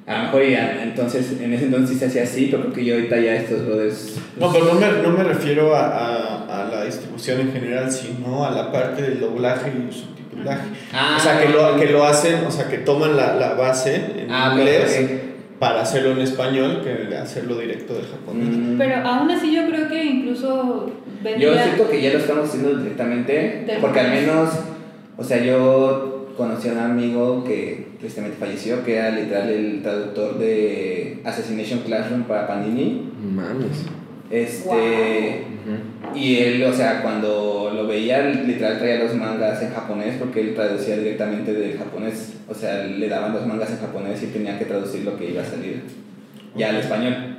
A lo mejor ya, entonces, en ese entonces sí se hacía así, pero creo que yo ahorita ya estos brothers... No, pero no me, no me refiero a, a, a la distribución en general, sino a la parte del doblaje y subtitulaje. Ah, o sea, que lo, que lo hacen, o sea, que toman la, la base en Ah, inglés ok. para hacerlo en español que hacerlo directo del japonés. Mm. Pero aún así yo creo que incluso Yo vendría... siento que ya lo estamos haciendo directamente, porque al menos, o sea, yo conocí a un amigo que tristemente falleció, que era literal el traductor de Assassination Classroom para Panini. Mames. Este. Y él, o sea, cuando lo veía, literal traía los mangas en japonés porque él traducía directamente del japonés. O sea, le daban los mangas en japonés y tenía que traducir lo que iba a salir ya al español.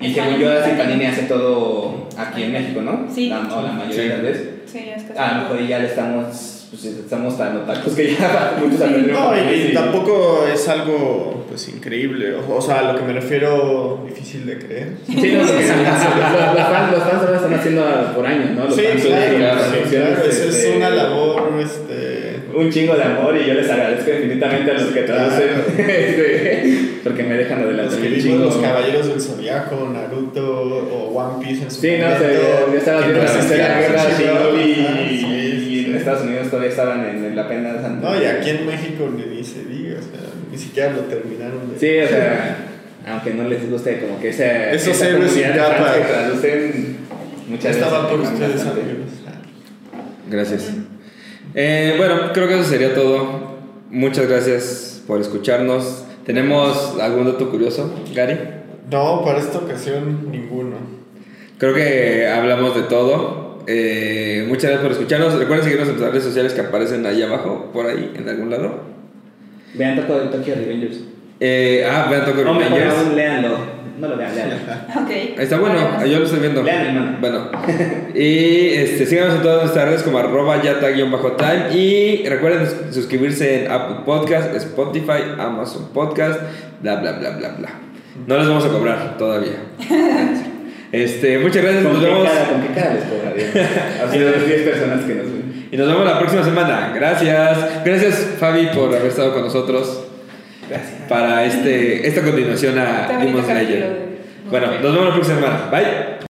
Y según yo, así Panini hace todo aquí en México, ¿no? Sí. La, o la mayoría de las veces. Sí, es que A lo mejor ya le estamos, pues estamos tan otakus que ya muchos aprendieron No, y, y tampoco es algo pues increíble. O, o sea, a lo que me refiero, difícil de creer. Sí, no, porque los, los fans, los fans lo están haciendo por años, ¿no? Los Sí, fans claro, de claro, claro, eso es este, una labor, este... Un chingo de amor y yo les agradezco infinitamente a los que traducen, este, porque me dejan Los adelantar que vimos chingo. los Caballeros del Zodiaco, Naruto o One Piece en su Sí, no, momento. sé, yo estaba que viendo la tercera guerra Crunchyroll, Shinobi Estados Unidos todavía estaban en, en la pena de No, y aquí en México ni se diga, o sea, ni siquiera lo terminaron de... Sí, o sea, aunque no les guste como que esa, Esos héroes sin capa. que traducen muchas Estaba por ustedes, amigos. Gracias. Eh, bueno, creo que eso sería todo. Muchas gracias por escucharnos. ¿Tenemos algún dato curioso, Gary? No, para esta ocasión ninguno. Creo que hablamos de todo. Eh, muchas gracias por escucharnos. Recuerden seguirnos en nuestras redes sociales que aparecen ahí abajo, por ahí, en algún lado. Vean Tokyo, Tokyo Revengers. Eh, ah, vean Tokyo O mejor Revengers. aún, léanlo. No lo vean, léanlo. Ok. Está bueno, yo lo estoy viendo. Lean, hermano. Bueno, y este, síganos en todas nuestras redes como arroba yata-time y recuerden suscribirse en Apple Podcast, Spotify, Amazon Podcast, bla bla bla bla bla. No les vamos a cobrar todavía. Este, muchas gracias, ¿Con nos qué, vemos cara, ¿Con qué cara les cobraría? Así las 10 personas que nos ven. y nos vemos la próxima semana. Gracias. Gracias Fabi por haber estado con nosotros Gracias. para este esta continuación a Demon Slayer. Bueno, nos vemos la próxima semana. Bye.